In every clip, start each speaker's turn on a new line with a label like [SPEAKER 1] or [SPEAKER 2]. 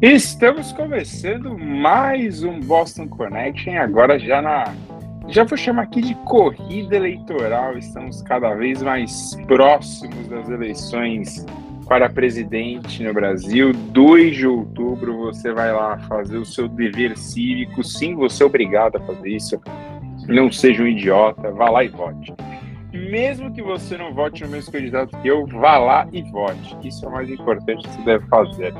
[SPEAKER 1] Estamos começando mais um Boston Connection, agora já na. Já vou chamar aqui de corrida eleitoral. Estamos cada vez mais próximos das eleições para presidente no Brasil. 2 de outubro você vai lá fazer o seu dever cívico. Sim, você é obrigado a fazer isso. Não seja um idiota, vá lá e vote. Mesmo que você não vote no mesmo candidato que eu, vá lá e vote. Isso é o mais importante que você deve fazer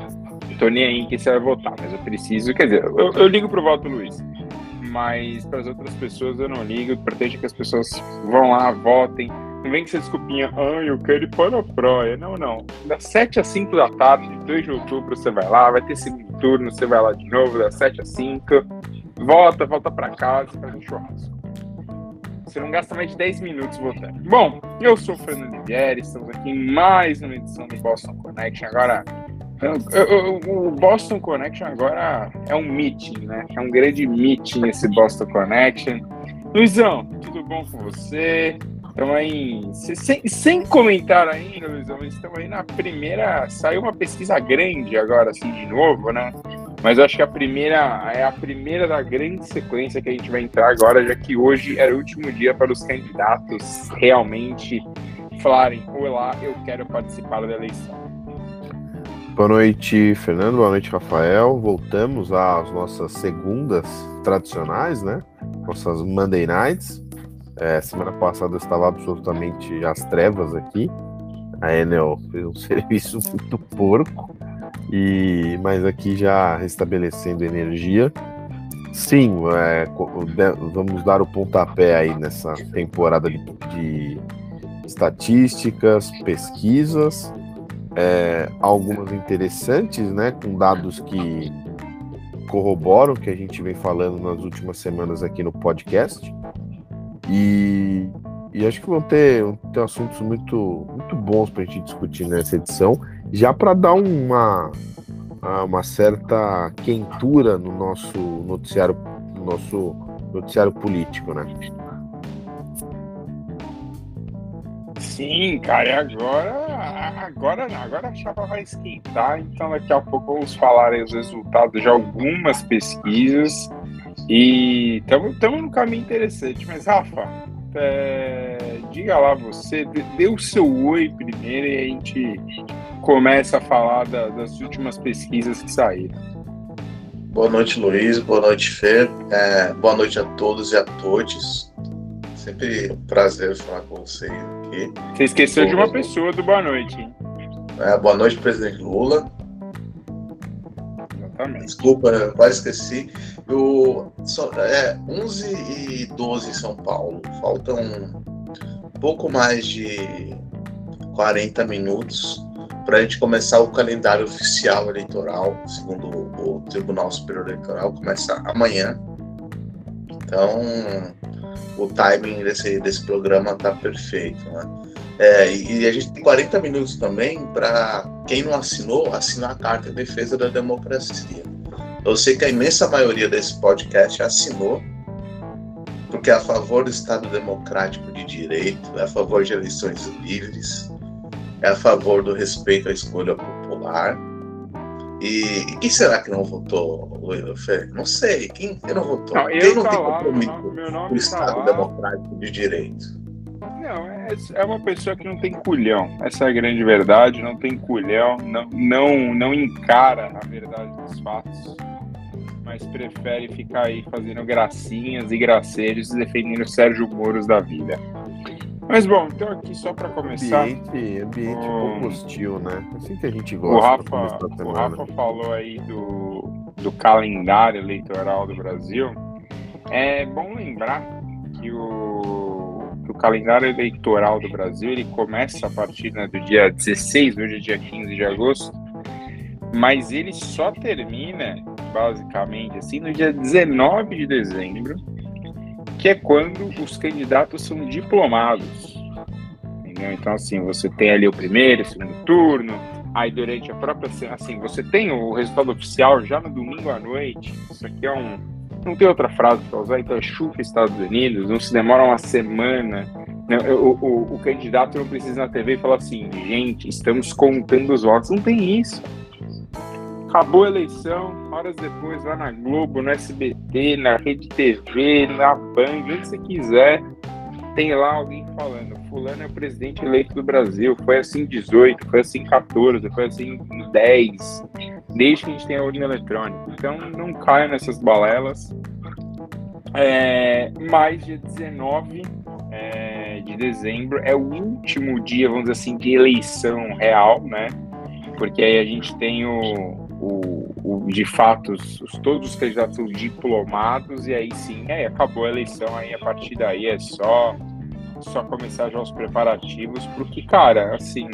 [SPEAKER 1] tô nem aí em que você vai votar, mas eu preciso, quer dizer, eu, eu ligo pro voto Luiz, mas para as outras pessoas eu não ligo, pretende que as pessoas vão lá, votem, não vem que você desculpinha, ah, eu quero ir para a praia. Não, não. Das 7 às 5 da tarde, 2 de outubro, você vai lá, vai ter segundo turno, você vai lá de novo, das 7 às 5. Volta, volta para casa, faz um churrasco. Você não gasta mais de 10 minutos votando. Bom, eu sou o Fernando Livieri, estamos aqui em mais uma edição do Boston Connection. Agora, o Boston Connection agora é um meeting, né? É um grande meeting esse Boston Connection. Luizão, tudo bom com você? Estamos aí, sem, sem comentar ainda, Luizão, estamos aí na primeira. Saiu uma pesquisa grande agora, assim, de novo, né? Mas eu acho que a primeira é a primeira da grande sequência que a gente vai entrar agora, já que hoje era o último dia para os candidatos realmente falarem: Olá, eu quero participar da eleição.
[SPEAKER 2] Boa noite, Fernando. Boa noite, Rafael. Voltamos às nossas segundas tradicionais, né? Nossas Monday Nights. É, semana passada eu estava absolutamente às trevas aqui. A Enel fez um serviço muito porco. E, mas aqui já restabelecendo energia. Sim, é, vamos dar o pontapé aí nessa temporada de, de estatísticas, pesquisas é, algumas interessantes, né, com dados que corroboram o que a gente vem falando nas últimas semanas aqui no podcast. E, e acho que vão ter, vão ter assuntos muito, muito bons para a gente discutir nessa edição, já para dar uma, uma certa quentura no nosso noticiário, no nosso noticiário político, né?
[SPEAKER 1] Sim, cara, agora, agora, agora a chapa vai esquentar, então daqui a pouco vamos falar os resultados de algumas pesquisas e estamos num caminho interessante. Mas, Rafa, é, diga lá você, dê o seu oi primeiro e a gente começa a falar da, das últimas pesquisas que saíram.
[SPEAKER 3] Boa noite, Luiz. Boa noite, Fê. É, boa noite a todos e a todas. Sempre um prazer falar com vocês aqui.
[SPEAKER 1] Você esqueceu de uma pessoa do boa noite?
[SPEAKER 3] É, boa noite, presidente Lula. Exatamente. Desculpa, eu quase esqueci. Eu, só, é 11 e 12 em São Paulo. Faltam um pouco mais de 40 minutos para a gente começar o calendário oficial eleitoral, segundo o Tribunal Superior Eleitoral, começa amanhã. Então, o timing desse, desse programa tá perfeito, né? É, e, a gente tem 40 minutos também para quem não assinou, assinar a Carta em Defesa da Democracia. Eu sei que a imensa maioria desse podcast assinou, porque é a favor do Estado Democrático de Direito, é a favor de eleições livres, é a favor do respeito à escolha popular, e, e, quem será que não votou, Fê? Não sei. Quem, quem não votou? Não, quem não tem compromisso com o Estado tá Democrático de Direito?
[SPEAKER 1] Não, é, é, uma pessoa que não tem culhão. Essa é a grande verdade. Não tem culhão, não, não, não encara a verdade dos fatos, mas prefere ficar aí fazendo gracinhas e gracejos e defendendo Sérgio Moro da vida. Mas bom, então aqui só para começar.
[SPEAKER 2] Ambiente, ambiente um pouco hostil, né? Assim que a gente gosta.
[SPEAKER 1] O Rafa, o Rafa falou aí do, do calendário eleitoral do Brasil. É bom lembrar que o, que o calendário eleitoral do Brasil ele começa a partir né, do dia 16, hoje é dia 15 de agosto, mas ele só termina, basicamente, assim, no dia 19 de dezembro que é quando os candidatos são diplomados. Entendeu? Então, assim, você tem ali o primeiro, o segundo turno, aí durante a própria assim, você tem o resultado oficial já no domingo à noite. Isso aqui é um. Não tem outra frase para usar, então é chufa Estados Unidos, não se demora uma semana. Né? O, o, o candidato não precisa na TV e falar assim, gente, estamos contando os votos. Não tem isso. Acabou a eleição, horas depois lá na Globo, no SBT, na Rede TV, na Band, onde você quiser, tem lá alguém falando, fulano é o presidente eleito do Brasil, foi assim em 18, foi assim em 14, foi assim em 10, desde que a gente tem a urna eletrônica. Então não caia nessas balelas. É, mais dia 19 é, de dezembro é o último dia, vamos dizer assim, de eleição real, né? Porque aí a gente tem o, o, o de fato os, todos os candidatos são diplomados e aí sim, aí acabou a eleição, aí a partir daí é só só começar já os preparativos, porque, cara, assim,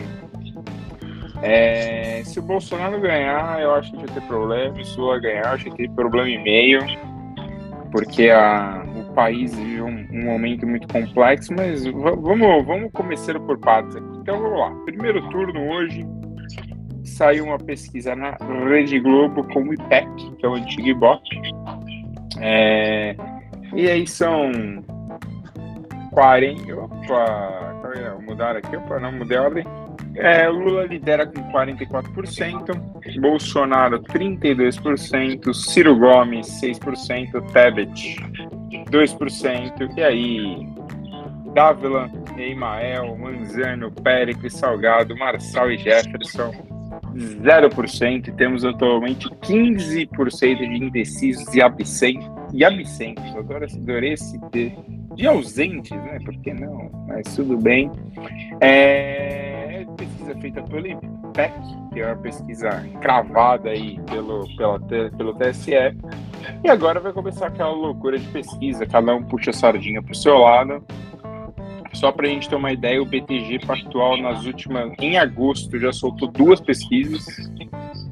[SPEAKER 1] é, se o Bolsonaro ganhar, eu acho que vai ter problema, se o Lula ganhar, eu acho que tem problema e meio, porque a, o país vive um, um momento muito complexo, mas vamos, vamos começar por partes aqui. Então vamos lá. Primeiro turno hoje, saiu uma pesquisa na Rede Globo com o IPEC, que é o antigo Ibope. É, e aí são 40. Opa, mudar aqui, opa, não mudei a ordem. É, Lula lidera com 44%, Bolsonaro 32%, Ciro Gomes 6%, Tebet 2%, e aí Dávila, Emael, Manzano, Péricles, Salgado, Marçal e Jefferson 0%, e temos atualmente 15% de indecisos e absentes, e absentes, adoro, adorei esse de ausentes, né? Por que não? Mas tudo bem. É, pesquisa feita pelo IPEC, que é uma pesquisa cravada aí pelo, pela, pelo TSE. E agora vai começar aquela loucura de pesquisa, cada um puxa a sardinha para o seu lado. Só para a gente ter uma ideia, o BTG Pactual nas últimas, em agosto, já soltou duas pesquisas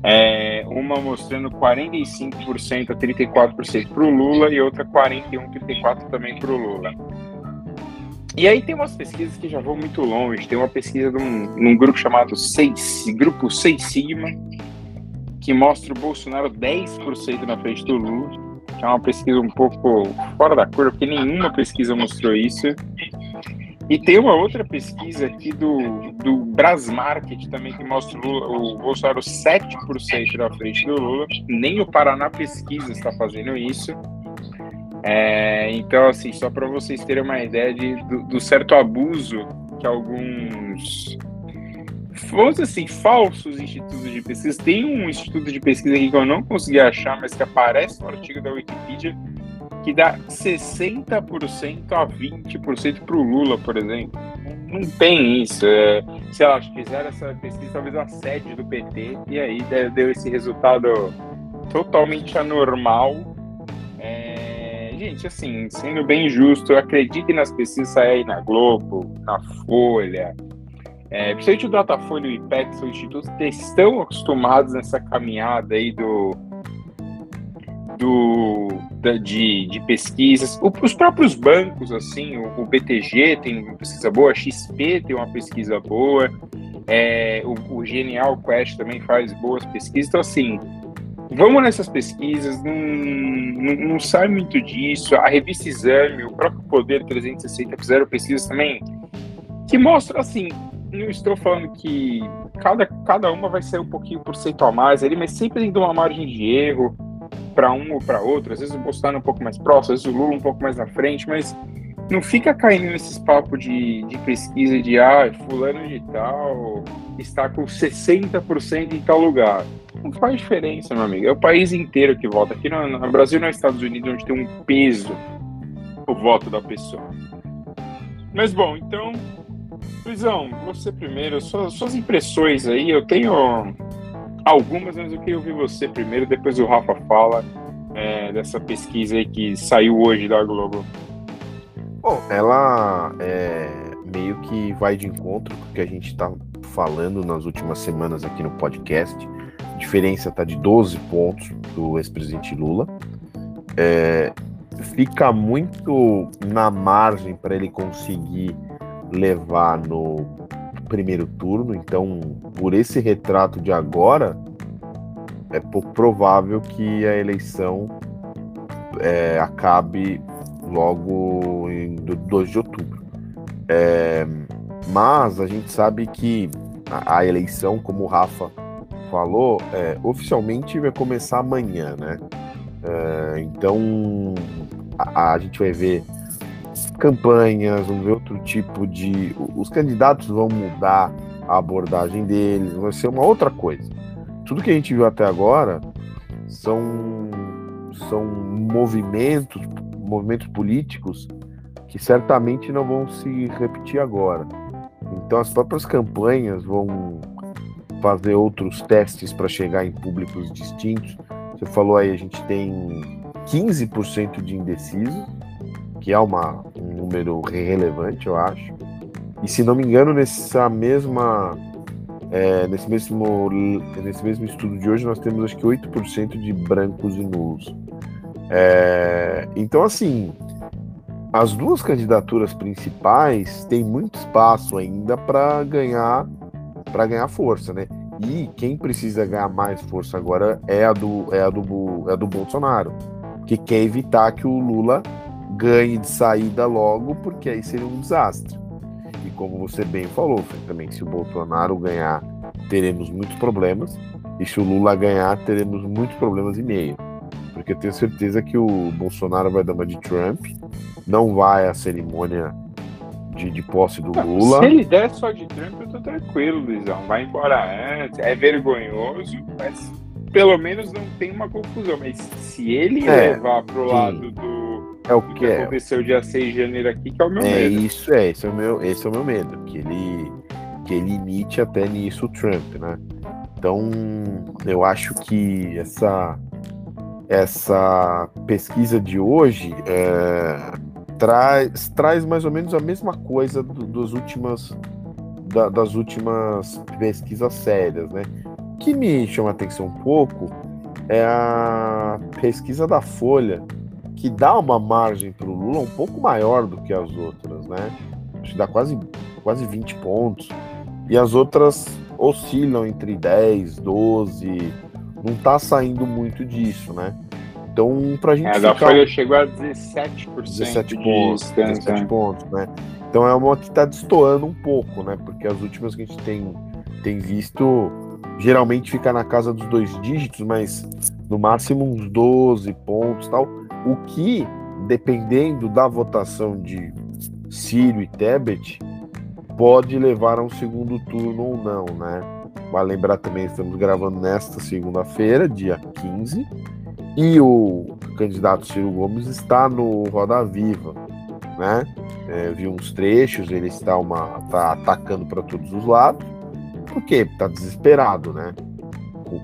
[SPEAKER 1] é, uma mostrando 45% a 34% para o Lula e outra 41% a 34% também para o Lula. E aí tem umas pesquisas que já vão muito longe. Tem uma pesquisa num, num grupo chamado Seis, Grupo 6 Sigma, que mostra o Bolsonaro 10% na frente do Lula. Que é uma pesquisa um pouco fora da curva, porque nenhuma pesquisa mostrou isso. E tem uma outra pesquisa aqui do, do Brasmarket também que mostra o, Lula, o Bolsonaro 7% na frente do Lula. Nem o Paraná Pesquisa está fazendo isso. É, então, assim, só para vocês terem uma ideia de, do, do, certo abuso que alguns, vamos assim, falsos institutos de pesquisa. Tem um instituto de pesquisa aqui que eu não consegui achar, mas que aparece no artigo da Wikipedia, que dá 60% a 20% para o Lula, por exemplo. Não tem isso. É, sei lá, acho que fizeram essa pesquisa talvez a sede do PT e aí deu esse resultado totalmente anormal. É, gente, assim, sendo bem justo, acreditem nas pesquisas aí na Globo, na Folha. É, principalmente o Datafolha e o IPEC são institutos que estão acostumados nessa caminhada aí do do, de, de pesquisas. O, os próprios bancos, assim, o, o, BTG tem uma pesquisa boa, a XP tem uma pesquisa boa, é, o, o Genial Quest também faz boas pesquisas. Então, assim, vamos nessas pesquisas, não, não, não, sai muito disso. A revista Exame, o próprio Poder 360 fizeram pesquisas também que mostram, assim, não estou falando que cada, cada uma vai ser um pouquinho por cento a mais ali, mas sempre de uma margem de erro para um ou para outro. Às vezes o Bolsonaro é um pouco mais próximo, às vezes o Lula um pouco mais na frente, mas não fica caindo nesses papos de, de pesquisa de ah, fulano de tal está com 60% em tal lugar. Não faz diferença, meu amigo. É o país inteiro que vota. Aqui no, no Brasil não é Estados Unidos, onde tem um peso o voto da pessoa. Mas bom, então, Luizão, você primeiro, suas, suas impressões aí, eu tenho algumas, mas eu queria ouvir você primeiro, depois o Rafa fala é, dessa pesquisa aí que saiu hoje da Globo.
[SPEAKER 2] Bom, ela é, meio que vai de encontro com o que a gente está falando nas últimas semanas aqui no podcast. A diferença está de 12 pontos do ex-presidente Lula. É, fica muito na margem para ele conseguir levar no primeiro turno, então por esse retrato de agora, é pouco provável que a eleição é, acabe logo em 2 de outubro. É, mas a gente sabe que a, a, eleição, como o Rafa falou, é, oficialmente vai começar amanhã, né? É, então a, a, gente vai ver campanhas, vamos ver outro tipo de. Os candidatos vão mudar a abordagem deles, vai ser uma outra coisa. Tudo que a gente viu até agora são, são movimentos, movimentos políticos que certamente não vão se repetir agora. Então as próprias campanhas vão fazer outros testes para chegar em públicos distintos. Você falou aí, a gente tem 15% de indeciso, que é uma, um número relevante, eu acho. E se não me engano, nessa mesma, é, nesse, mesmo, nesse mesmo estudo de hoje, nós temos acho que 8% de brancos e nulos. É, então, assim, as duas candidaturas principais têm muito espaço ainda para ganhar para ganhar força, né? E quem precisa ganhar mais força agora é a do é a do é a do Bolsonaro, que quer evitar que o Lula ganhe de saída logo, porque aí seria um desastre. E como você bem falou, também se o Bolsonaro ganhar, teremos muitos problemas, e se o Lula ganhar, teremos muitos problemas e meio. Porque eu tenho certeza que o Bolsonaro vai dar uma de Trump, não vai à cerimônia de, de posse do Lula.
[SPEAKER 1] Se ele der só de Trump, eu tô tranquilo, Luizão. Vai embora antes, é vergonhoso, mas pelo menos não tem uma confusão. Mas se ele é, levar pro sim. lado do,
[SPEAKER 2] é o que, que é.
[SPEAKER 1] aconteceu dia 6 de janeiro aqui, que é o meu
[SPEAKER 2] é
[SPEAKER 1] medo.
[SPEAKER 2] Isso é, esse é o meu, esse é o meu medo, que ele que ele imite até nisso o Trump, né? Então, eu acho que essa essa pesquisa de hoje é, traz, traz mais ou menos a mesma coisa do, dos últimas, da, das últimas pesquisas sérias, né? O que me chama a atenção um pouco é a pesquisa da Folha, que dá uma margem para o Lula um pouco maior do que as outras, né? Acho que dá quase, quase 20 pontos. E as outras oscilam entre 10, 12, não tá saindo muito disso, né? Então, pra gente.
[SPEAKER 1] É,
[SPEAKER 2] ficar...
[SPEAKER 1] da Folha chegou a 17%.
[SPEAKER 2] 17 pontos, 17 pontos, né? Então é uma que tá destoando um pouco, né? Porque as últimas que a gente tem, tem visto geralmente fica na casa dos dois dígitos, mas no máximo uns 12 pontos tal. O que, dependendo da votação de Ciro e Tebet, pode levar a um segundo turno ou não, né? Vale lembrar também, estamos gravando nesta segunda-feira, dia 15, e o candidato Ciro Gomes está no Roda Viva, né? É, vi uns trechos, ele está uma tá atacando para todos os lados, porque está desesperado, né?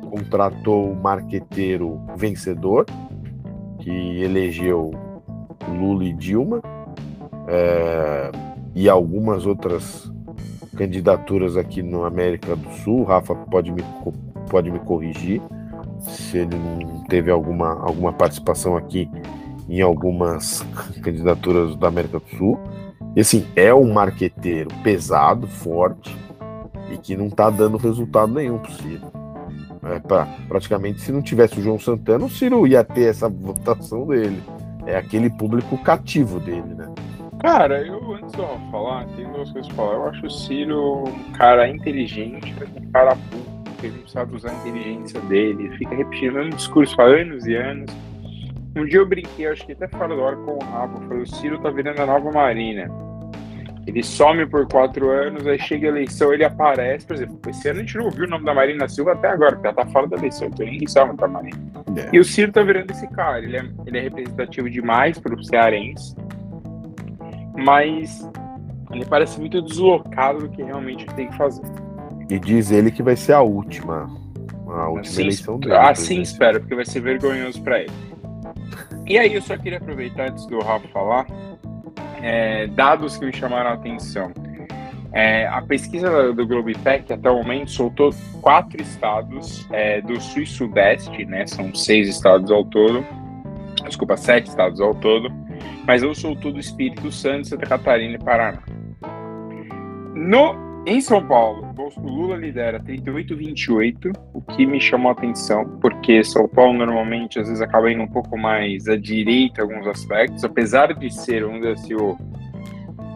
[SPEAKER 2] Contratou o marqueteiro vencedor que elegeu Lula e Dilma é, e algumas outras candidaturas aqui no América do Sul. Rafa pode me, pode me corrigir se ele não teve alguma, alguma participação aqui em algumas candidaturas da América do Sul. E assim, é um marqueteiro pesado, forte e que não está dando resultado nenhum possível. É, pra, praticamente, se não tivesse o João Santana, o Ciro ia ter essa votação dele. É aquele público cativo dele, né?
[SPEAKER 1] Cara, eu antes de falar, tem duas coisas pra falar. Eu acho o Ciro um cara inteligente, um cara porque ele sabe usar a inteligência dele, ele fica repetindo o mesmo discurso há anos e anos. Um dia eu brinquei, acho que até fora do ar com o Rafa, falei, o Ciro tá virando a nova Marina. Ele some por quatro anos, aí chega a eleição, ele aparece, por exemplo, esse ano a gente não ouviu o nome da Marina Silva até agora, porque ela tá fora da eleição, então ninguém sabe da Marina. É. E o Ciro tá virando esse cara, ele é, ele é representativo demais pro cearense, mas ele parece muito deslocado do que realmente tem que fazer.
[SPEAKER 2] E diz ele que vai ser a última. A última assim, eleição dele.
[SPEAKER 1] Assim espero, porque vai ser vergonhoso para ele. E aí eu só queria aproveitar antes do Rafa falar, é, dados que me chamaram a atenção. É, a pesquisa do Globepec até o momento soltou quatro estados é, do sul e sudeste, né? São seis estados ao todo. Desculpa, sete estados ao todo. Mas eu soltou do Espírito Santo, Santa Catarina e Paraná. No em São Paulo, o Lula lidera 38-28, o que me chamou a atenção, porque São Paulo normalmente às vezes acaba indo um pouco mais à direita em alguns aspectos, apesar de ser, vamos assim, o,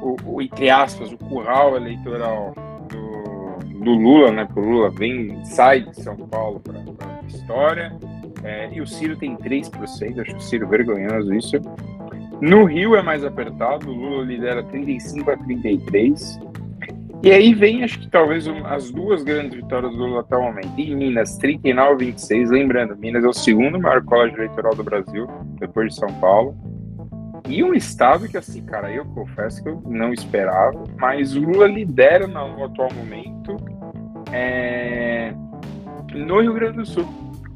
[SPEAKER 1] o, o, entre aspas, o curral eleitoral do, do Lula, né? Porque o Lula vem, sai de São Paulo para a história. É, e o Ciro tem 3%, acho o Ciro vergonhoso isso. No Rio é mais apertado, o Lula lidera 35 a 33. E aí vem, acho que talvez um, as duas grandes vitórias do Lula até o momento. Em Minas, 39 a 26. Lembrando, Minas é o segundo maior colégio eleitoral do Brasil, depois de São Paulo. E um estado que, assim, cara, eu confesso que eu não esperava, mas o Lula lidera no atual momento é, no Rio Grande do Sul.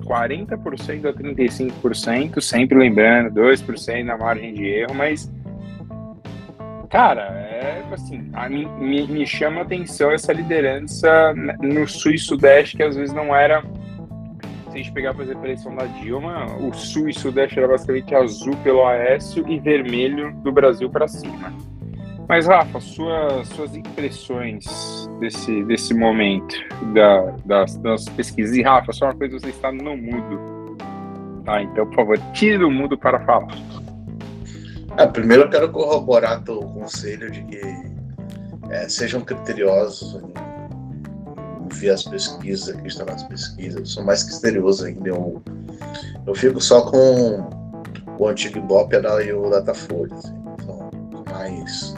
[SPEAKER 1] 40% a 35%, sempre lembrando, 2% na margem de erro, mas cara, é assim, a, me, me chama a atenção essa liderança no sul e sudeste, que às vezes não era. Se a gente pegar, por exemplo, a eleição da Dilma, o sul e sudeste era basicamente azul pelo Aécio e vermelho do Brasil para cima. Mas, Rafa, sua, suas impressões desse, desse momento da, das, das pesquisas. E, Rafa, só uma coisa, você está no mudo. Tá, então, por favor, tire do mudo para falar.
[SPEAKER 3] Ah, primeiro eu quero corroborar teu conselho de que é, sejam criteriosos em ver as pesquisas, acreditar nas pesquisas. Eu sou mais criterioso ainda. Eu, eu fico só com o antigo Ibope e o Datafolha. Assim, são mais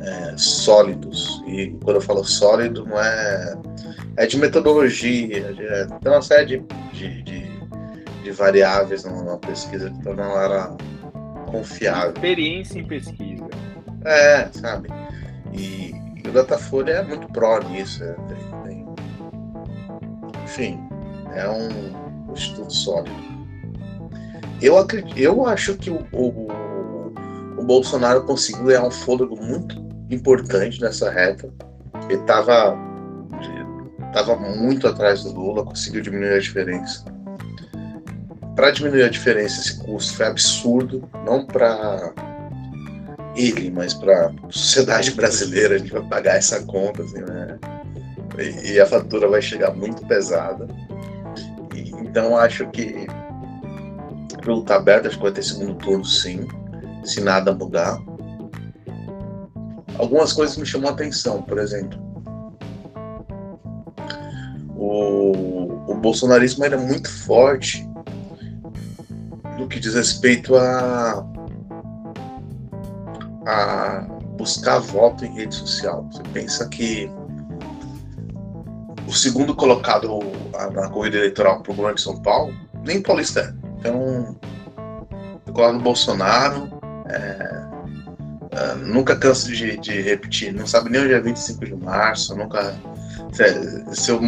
[SPEAKER 3] é, sólidos. E quando eu falo sólido, não é. É de metodologia, é, tem uma série de, de, de, de variáveis numa pesquisa que tornam ela confiável.
[SPEAKER 1] Experiência em pesquisa.
[SPEAKER 3] É, sabe? E, e o Datafolha é muito pró nisso. É, tem, tem... Enfim, é um, um estudo sólido. Eu, acredito, eu acho que o, o, o Bolsonaro conseguiu ganhar um fôlego muito importante nessa reta. Ele estava tava muito atrás do Lula, conseguiu diminuir a diferença. Para diminuir a diferença, esse custo foi absurdo, não para ele, mas para a sociedade brasileira. A gente vai pagar essa conta, assim, né? E, e a fatura vai chegar muito pesada. E, então, acho que o jogo está aberto, acho que vai ter segundo turno, sim, se nada mudar algumas coisas me chamam a atenção, por exemplo. O, o bolsonarismo era muito forte no que diz respeito a, a buscar voto em rede social. Você pensa que o segundo colocado na corrida eleitoral para o governo de São Paulo, nem paulista é. Então, no Bolsonaro, é, Uh, nunca canso de, de, repetir, não sabe nem o dia 25 de março, nunca. Se eu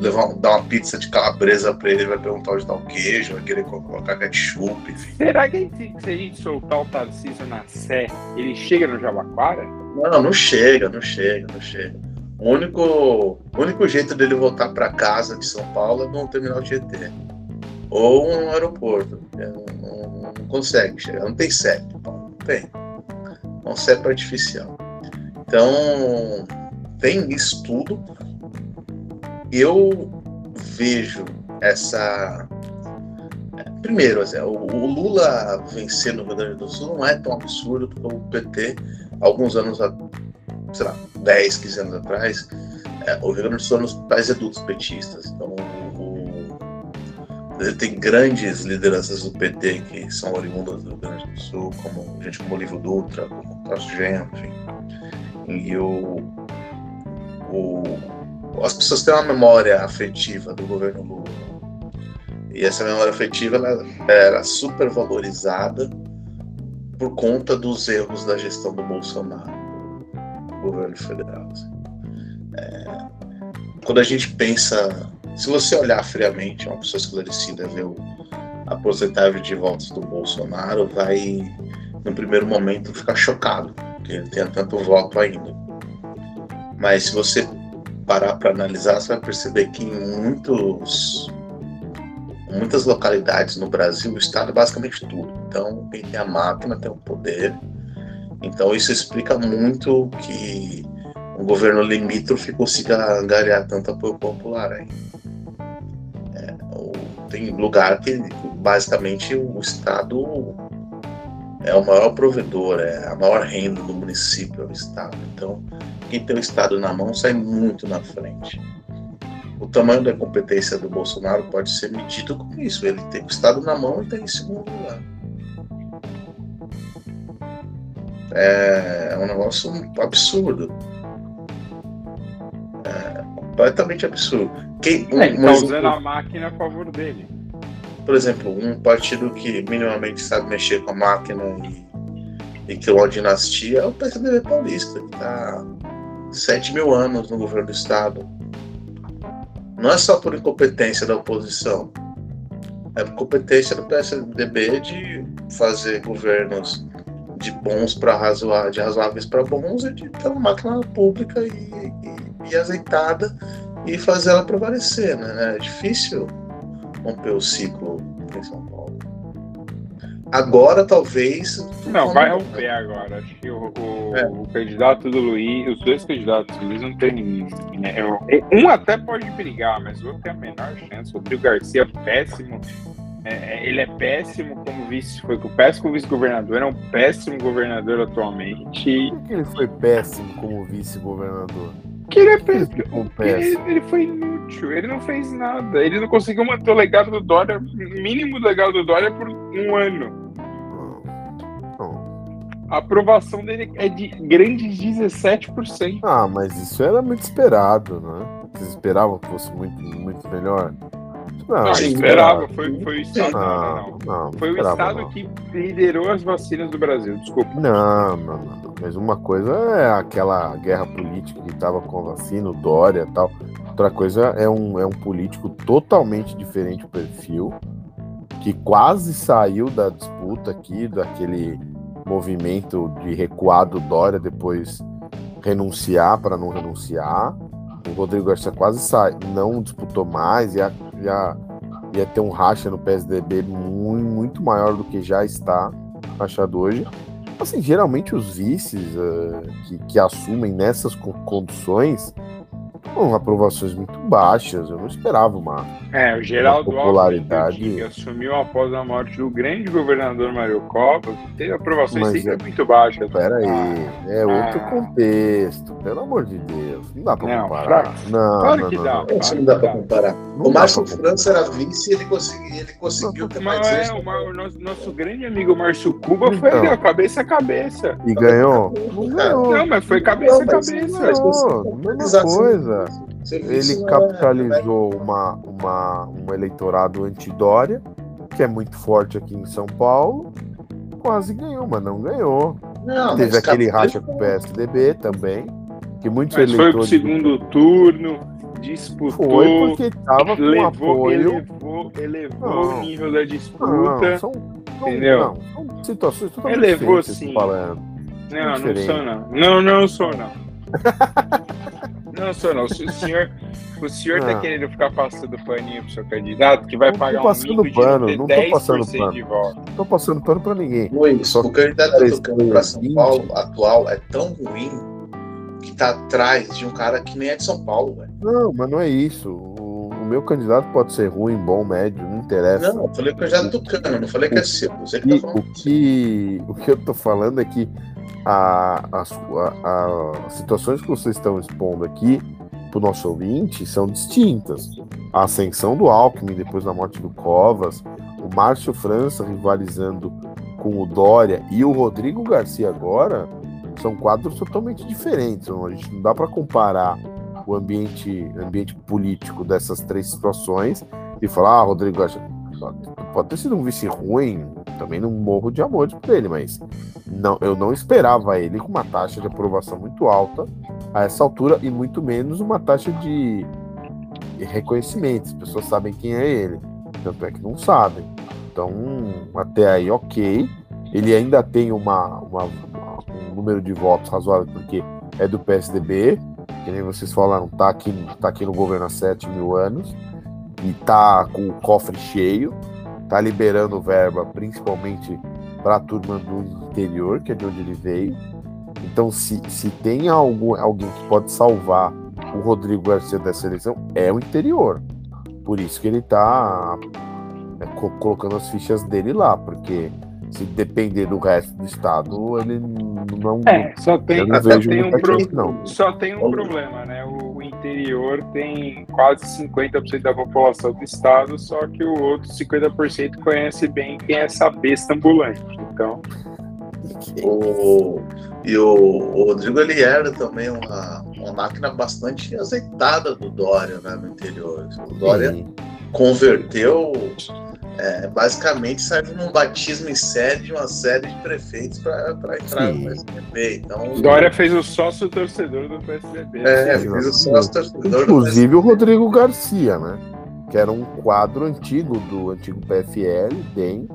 [SPEAKER 3] levar, dar uma pizza de calabresa pra ele, ele vai perguntar onde tá o queijo, vai querer colocar ketchup, enfim.
[SPEAKER 1] Será que se a gente soltar o Tarcísio na Sé, ele chega no Jabaquara?
[SPEAKER 3] Não, não chega, não chega, não chega. O único, o único jeito dele voltar para casa de São Paulo é no terminal de ET. Ou no aeroporto. Não, não, não consegue chegar, não tem CEP, não tem um CEP artificial. Então, tem isso tudo. Eu vejo essa. Primeiro, assim, o, Lula vencer no Rio Grande do Sul não é tão absurdo porque o PT, alguns anos, sei lá, 10, 15 anos atrás, é, o Rio Grande do Sul é um dos pais adultos petistas. Então, ele tem grandes lideranças do PT que são oriundas do Rio Grande do Sul, como gente como Livro Dutra, como Tarso Genro, enfim. E o, o, as pessoas têm uma memória afetiva do governo Lula. E essa memória afetiva ela era super valorizada por conta dos erros da gestão do Bolsonaro, do governo federal. Assim. É, quando a gente pensa se você olhar friamente, uma pessoa esclarecida ver o, a porcentagem de votos do Bolsonaro, vai, no primeiro momento, ficar chocado, que ele tenha tanto voto ainda. Mas se você parar para analisar, você vai perceber que em muitos, muitas localidades no Brasil, o Estado é basicamente tudo. Então, quem tem a máquina tem o poder. Então, isso explica muito que um governo limítrofe consiga angariar tanto apoio popular ainda tem lugar que basicamente o Estado é o maior provedor, é a maior renda do município, é o Estado. Então, quem tem o Estado na mão sai muito na frente. O tamanho da competência do Bolsonaro pode ser medido com isso. Ele tem o Estado na mão e está em segundo lugar. É, é um negócio absurdo. É completamente absurdo.
[SPEAKER 1] Quem, é, ele tá usando a máquina a favor dele.
[SPEAKER 3] Por exemplo, um partido que minimamente sabe mexer com a máquina e, e criou uma dinastia é o PSDB paulista, que está 7 mil anos no governo do Estado. Não é só por incompetência da oposição, é por competência do PSDB de fazer governos de bons para razoáveis, de razoáveis para bons e de ter uma máquina pública e, e, e, azeitada e fazer ela prevalecer, né? É difícil romper o ciclo em São Paulo. Agora, talvez.
[SPEAKER 1] Não, vai romper agora. Acho que o, o, é. o, candidato do Luiz, os dois candidatos do Luiz não tem. Né? Um até pode brigar, mas o outro tem a menor chance. O Rodrigo Garcia, péssimo. É, é, ele é péssimo como vice, foi péssimo vice-governador, é um péssimo governador atualmente.
[SPEAKER 2] Por que ele foi péssimo como vice-governador?
[SPEAKER 1] Que ele é péssimo. Ele, ele, foi inútil, ele não fez nada. Ele não conseguiu manter o legado do Dória, mínimo legado do Dória, por um ano. A aprovação dele é de grandes 17%.
[SPEAKER 2] Ah, mas isso era muito esperado, né? Vocês esperavam que fosse muito, muito melhor?
[SPEAKER 1] Não, não esperava. Foi, foi o Estado. Não, não, foi o Estado que liderou as vacinas do Brasil, desculpa.
[SPEAKER 2] Não, não, não. Mas uma coisa é aquela guerra política que estava com a vacina, o Dória e tal. Outra coisa é um, é um político totalmente diferente o perfil, que quase saiu da disputa aqui, daquele movimento de recuar do Dória, depois renunciar para não renunciar. O Rodrigo Garcia quase sai, não disputou mais, e a já ia ter um racha no PSDB muito, muito maior do que já está rachado hoje. Assim, geralmente os vices uh, que, que assumem nessas condições com aprovações muito baixas. Eu não esperava uma,
[SPEAKER 1] é, o Geraldo uma popularidade. que assumiu após a morte do grande governador Mário Covas, teve aprovações Mas sempre é, muito baixas.
[SPEAKER 2] Pera aí, ah, é outro ah, contexto, pelo amor de Deus. Não dá pra não, comparar.
[SPEAKER 1] Não, claro não, que não, dá.
[SPEAKER 3] Não, não dá pra comparar. Não o Márcio França era vice e ele conseguiu, ele conseguiu ter mais
[SPEAKER 1] é, o, o nosso, nosso grande amigo Márcio Cuba então, foi ali, cabeça a cabeça.
[SPEAKER 2] E ganhou?
[SPEAKER 1] Não ganhou. Não, mas foi cabeça a cabeça.
[SPEAKER 2] Não, mesma coisa. Ele capitalizou uma, uma, um eleitorado anti-Dória, que é muito forte aqui em São Paulo. Quase ganhou, mas não ganhou. Não, Teve aquele racha com o PSDB também, que muitos mas eleitores...
[SPEAKER 1] foi pro segundo turno, disputou... Foi
[SPEAKER 2] porque tava com levou, apoio...
[SPEAKER 1] Elevou, elevou não, o nível da disputa, não, são, entendeu? Não,
[SPEAKER 2] são situações totalmente elevou, sim. falando.
[SPEAKER 1] Não, não sou não. Não, não sou não. Não sou não. O senhor, o senhor tá querendo ficar passando paninho pro seu candidato, que vai não pagar um mico
[SPEAKER 2] pano,
[SPEAKER 1] de
[SPEAKER 2] não tô passando pano. de
[SPEAKER 1] voto.
[SPEAKER 2] Não tô passando pano pra ninguém.
[SPEAKER 3] Luiz, Só o candidato do pra São Paulo atual é tão ruim que tá atrás de um cara que nem é de São Paulo, velho.
[SPEAKER 2] Não, mas não é isso. O, o, meu candidato pode ser ruim, bom, médio, não interessa.
[SPEAKER 3] Não, eu falei que eu já tô Cano, não falei que é seu. Você que tá
[SPEAKER 2] o, que, o que eu tô falando é que a, a, as situações que vocês estão expondo aqui para o nosso ouvinte são distintas. A ascensão do Alckmin depois da morte do Covas, o Márcio França rivalizando com o Dória e o Rodrigo Garcia agora são quadros totalmente diferentes. A gente não dá para comparar o ambiente, ambiente político dessas três situações e falar, ah, Rodrigo Garcia pode ter sido um vice ruim, também não morro de amor por ele, mas não, eu não esperava ele com uma taxa de aprovação muito alta a essa altura e muito menos uma taxa de reconhecimento. As pessoas sabem quem é ele, tanto é que não sabem. Então, até aí, ok. Ele ainda tem uma, uma, um número de votos razoável, porque é do PSDB, que nem vocês falaram, tá aqui, tá aqui no governo há 7 mil anos e tá com o cofre cheio, tá liberando verba principalmente para a turma do interior, que é de onde ele veio. Então, se, se tem algum, alguém que pode salvar o Rodrigo Garcia dessa eleição, é o interior. Por isso que ele tá é, colocando as fichas dele lá, porque se depender do resto do estado, ele não.
[SPEAKER 1] É, só tem,
[SPEAKER 2] não
[SPEAKER 1] só tem, um, pro...
[SPEAKER 2] não.
[SPEAKER 1] só tem um problema, né? O interior tem quase 50% da população do estado, só que o outro 50% conhece bem quem é essa besta ambulante. Então.
[SPEAKER 3] O, e o, o Rodrigo ele era também uma, uma máquina bastante azeitada do Dória né, no interior. O Dória Sim. converteu é, basicamente serve num batismo em série de uma série de prefeitos para entrar Sim. no PSDB. Então,
[SPEAKER 1] Dória fez o sócio torcedor do PSDB.
[SPEAKER 3] É, fez o sócio torcedor
[SPEAKER 2] Inclusive o Rodrigo Garcia, né? Que era um quadro antigo do antigo PFL, bem,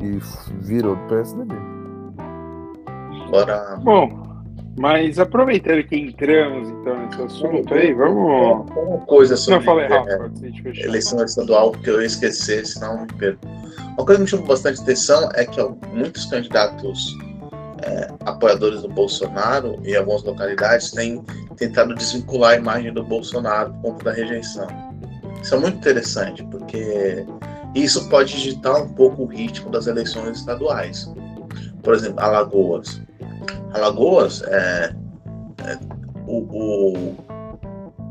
[SPEAKER 2] e virou do PSDB.
[SPEAKER 3] Agora.
[SPEAKER 1] Bom, mas aproveitando que entramos então nesse assunto aí, vamos.
[SPEAKER 3] Uma coisa sobre
[SPEAKER 1] Não, falei
[SPEAKER 3] rápido, é, eleição estadual que eu ia esquecer, senão me perco. Uma coisa que me chamou bastante atenção é que ó, muitos candidatos é, apoiadores do Bolsonaro em algumas localidades têm tentado desvincular a imagem do Bolsonaro por conta da rejeição. Isso é muito interessante, porque isso pode digitar um pouco o ritmo das eleições estaduais. Por exemplo, Alagoas. Alagoas, é, é o, o,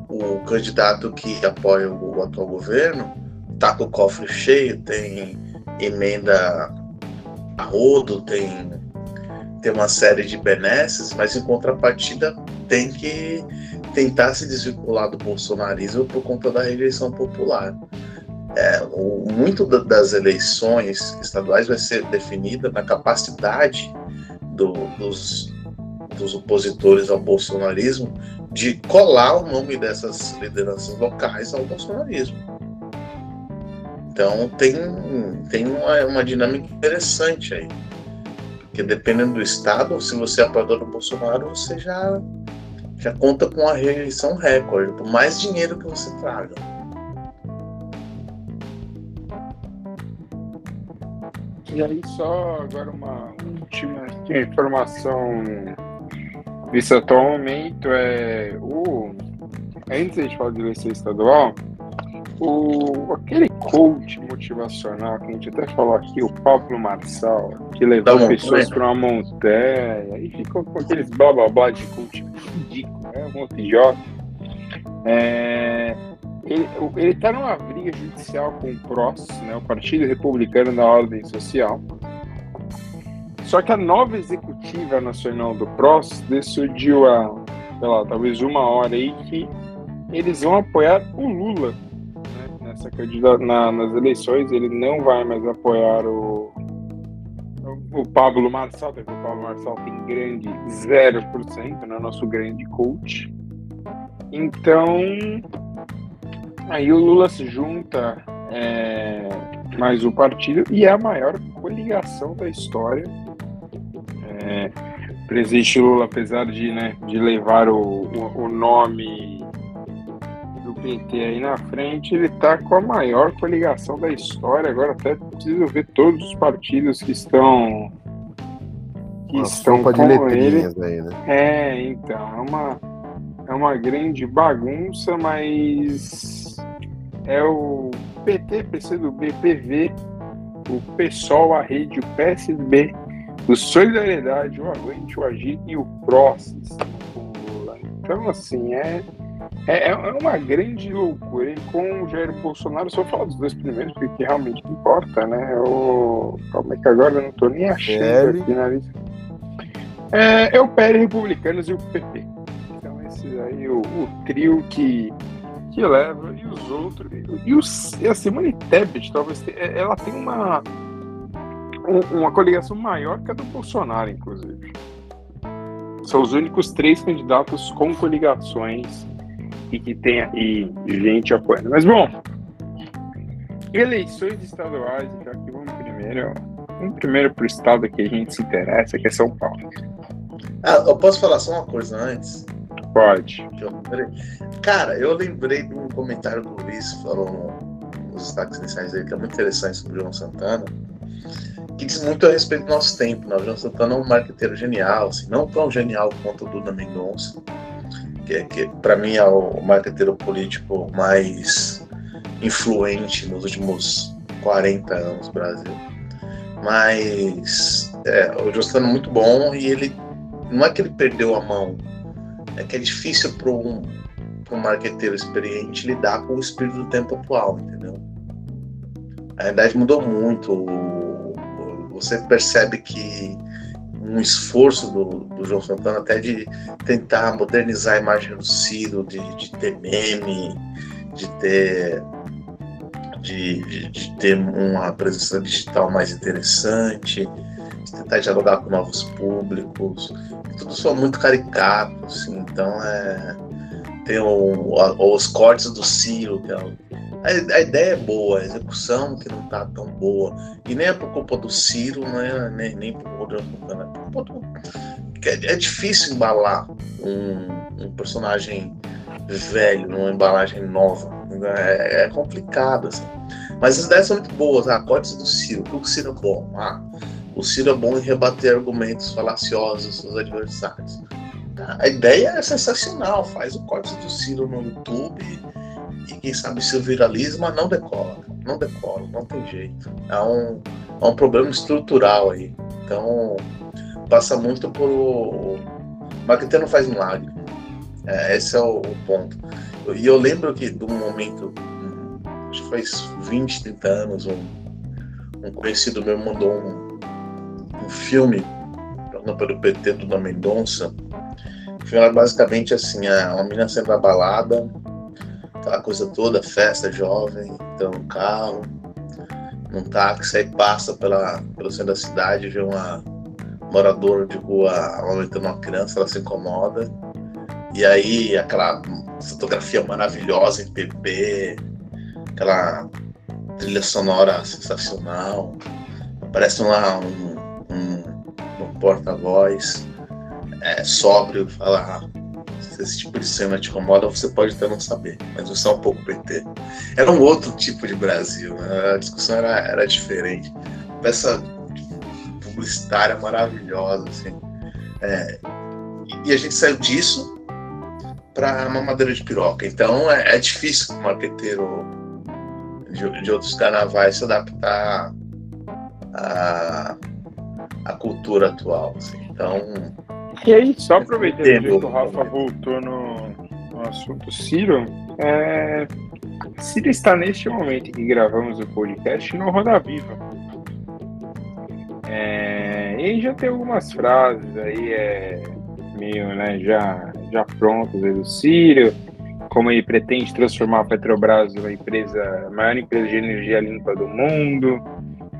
[SPEAKER 3] o, candidato que apoia o, o atual governo está com o cofre cheio, tem emenda a rodo, tem, tem uma série de benesses, mas em contrapartida tem que tentar se desvincular do bolsonarismo por conta da rejeição popular. É, muito da, das eleições estaduais vai ser definida na capacidade do, dos, dos opositores ao bolsonarismo de colar o nome dessas lideranças locais ao bolsonarismo. Então tem, tem uma, uma dinâmica interessante aí. Porque dependendo do estado, se você é apoiador do Bolsonaro, você já, já conta com a rejeição recorde, por mais dinheiro que você traga.
[SPEAKER 1] E aí só agora uma última informação nesse atual momento é o antes de falar de eleição estadual, o, aquele coach motivacional que a gente até falou aqui, o Pablo Marçal, que levou pessoas para uma montanha e ficou com aqueles blá blá blá de coach ridículo, né? Um monte de jovem. É, ele está numa briga judicial com o PROS, né, o Partido Republicano da Ordem Social. Só que a nova executiva nacional do PROS decidiu há, sei lá, talvez uma hora aí que eles vão apoiar o Lula né, nessa candidata, na, nas eleições. Ele não vai mais apoiar o, o Pablo Marçal, o Pablo Marçal tem grande 0%, né, nosso grande coach. Então, Aí o Lula se junta é, mais o partido e é a maior coligação da história. É, o presidente Lula, apesar de, né, de levar o, o, nome do PT aí na frente, ele está com a maior coligação da história. Agora até preciso ver todos os partidos que estão que
[SPEAKER 2] uma
[SPEAKER 1] estão
[SPEAKER 2] com
[SPEAKER 1] ele.
[SPEAKER 2] Aí, né?
[SPEAKER 1] É, então, é uma, é uma grande bagunça, mas é o PT, PCdoB, PV, o PSOL, a Rede, o PSDB, o Solidariedade, o Avante, o Agir e o PROS Então, assim, é, é, é uma grande loucura. E com o Jair Bolsonaro, só falar dos dois primeiros, porque realmente importa, né? Como é que agora eu não estou nem achando aqui na lista. É, é o PL Republicanos e o PP. Então, esse aí, o, o trio que que leva e os outros. E, os, e a Simone Tebet, talvez, é, ela tem uma, uma coligação maior que a do Bolsonaro, inclusive. São os únicos três candidatos com coligações e que tem aí gente apoiando. Mas, bom, eleições estaduais, já que vamos primeiro. Vamos primeiro para o estado que a gente se interessa, que é São Paulo.
[SPEAKER 3] Ah, eu posso falar só uma coisa antes?
[SPEAKER 1] Pode.
[SPEAKER 3] Cara, eu lembrei de um comentário que o Luiz falou nos destaques iniciais dele, que é muito interessante sobre o João Santana, que diz muito a respeito do nosso tempo. Né? O João Santana é um marqueteiro genial, assim, não tão genial quanto o Duda Mendonça, que, que para mim é o marqueteiro político mais influente nos últimos 40 anos no Brasil. Mas é, o João Santana é muito bom e ele não é que ele perdeu a mão, é que é difícil para um, um marqueteiro experiente lidar com o espírito do tempo atual, entendeu? A realidade mudou muito. Você percebe que um esforço do, do João Santana até de tentar modernizar a imagem do Ciro, de, de ter meme, de ter de, de, de, ter uma presença digital mais interessante, tentar dialogar com novos públicos. Tudo só muito caricato, assim, então é. Tem o, os cortes do Ciro, que é, a, a, ideia é boa, a execução que não tá tão boa. E nem é por culpa do Ciro, né, nem, nem por culpa do. É, é difícil embalar um, um personagem velho numa embalagem nova. É, é complicado, assim. Mas as ideias são muito boas. Ah, cortes do Ciro. O que o Ciro é bom? Ah, o Ciro é bom em rebater argumentos falaciosos dos adversários. A ideia é sensacional. Faz o corte do Ciro no YouTube e quem sabe se viraliza, mas não decola. Não decola, não tem jeito. É um, é um problema estrutural aí. Então, passa muito por. O marketing não faz milagre. É, esse é o, o ponto. E eu lembro que do momento, acho que faz 20, 30 anos, um, um conhecido meu mandou um, um filme pelo PT do da Mendonça. O filme era basicamente assim, uma menina sendo abalada, aquela coisa toda, festa jovem, então no carro, num táxi, aí passa pela, pelo centro da cidade, vê uma moradora de rua amamentando uma criança, ela se incomoda e aí aquela fotografia maravilhosa em PP, aquela trilha sonora sensacional. Aparece lá um, um, um porta-voz é, sóbrio, fala ah, se esse tipo de cena te incomoda, você pode até não saber, mas você é um pouco PT. Era um outro tipo de Brasil, né? a discussão era, era diferente. Peça publicitária maravilhosa, assim. É, e a gente saiu disso para mamadeira de piroca. Então é, é difícil para o marqueteiro de, de, outros carnavais se adaptar à, à cultura atual. Assim. Então.
[SPEAKER 1] E aí, só aproveitando que o Rafa voltou no, no assunto Ciro, é, Ciro está neste momento que gravamos o podcast no Roda Viva. É, e já tem algumas frases aí, é, meio, né, já já prontos do Sírio, como ele pretende transformar a Petrobras numa empresa, a maior empresa de energia limpa do mundo,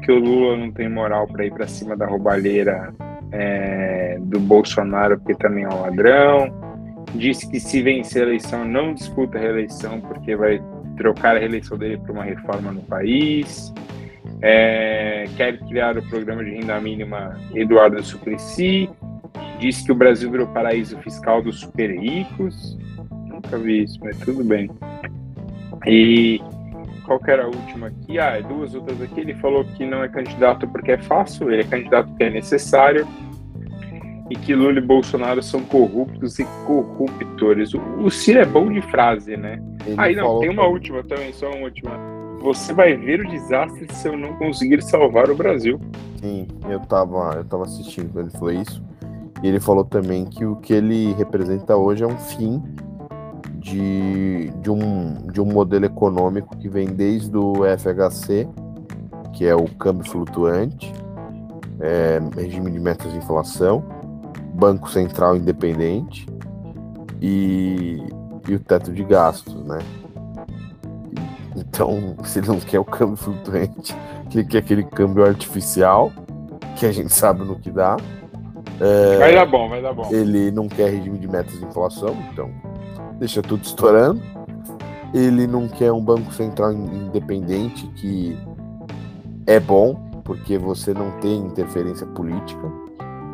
[SPEAKER 1] que o Lula não tem moral para ir para cima da roubalheira é, do Bolsonaro, porque também é um ladrão. Disse que se vencer a eleição, não disputa a reeleição, porque vai trocar a reeleição dele para uma reforma no país. É, quer criar o programa de renda mínima Eduardo Suplicy, Disse que o Brasil virou paraíso fiscal dos super ricos. Nunca vi isso, mas tudo bem. E qual que era a última aqui? Ah, duas outras aqui. Ele falou que não é candidato porque é fácil, ele é candidato porque é necessário. E que Lula e Bolsonaro são corruptos e corruptores. O, o Ciro é bom de frase, né? Ele Aí não, tem uma última também, só uma última. Você vai ver o desastre se eu não conseguir salvar o Brasil.
[SPEAKER 2] Sim, eu tava, eu tava assistindo quando ele falou isso. E ele falou também que o que ele representa hoje é um fim de, de, um, de um modelo econômico que vem desde o FHC, que é o câmbio flutuante, é, regime de metas de inflação, Banco Central independente e, e o teto de gastos, né? Então, se ele não quer o câmbio flutuante, ele quer aquele câmbio artificial, que a gente sabe no que dá,
[SPEAKER 1] é, vai dar bom, vai dar bom.
[SPEAKER 2] Ele não quer regime de metas de inflação, então deixa tudo estourando. Ele não quer um banco central independente que é bom, porque você não tem interferência política.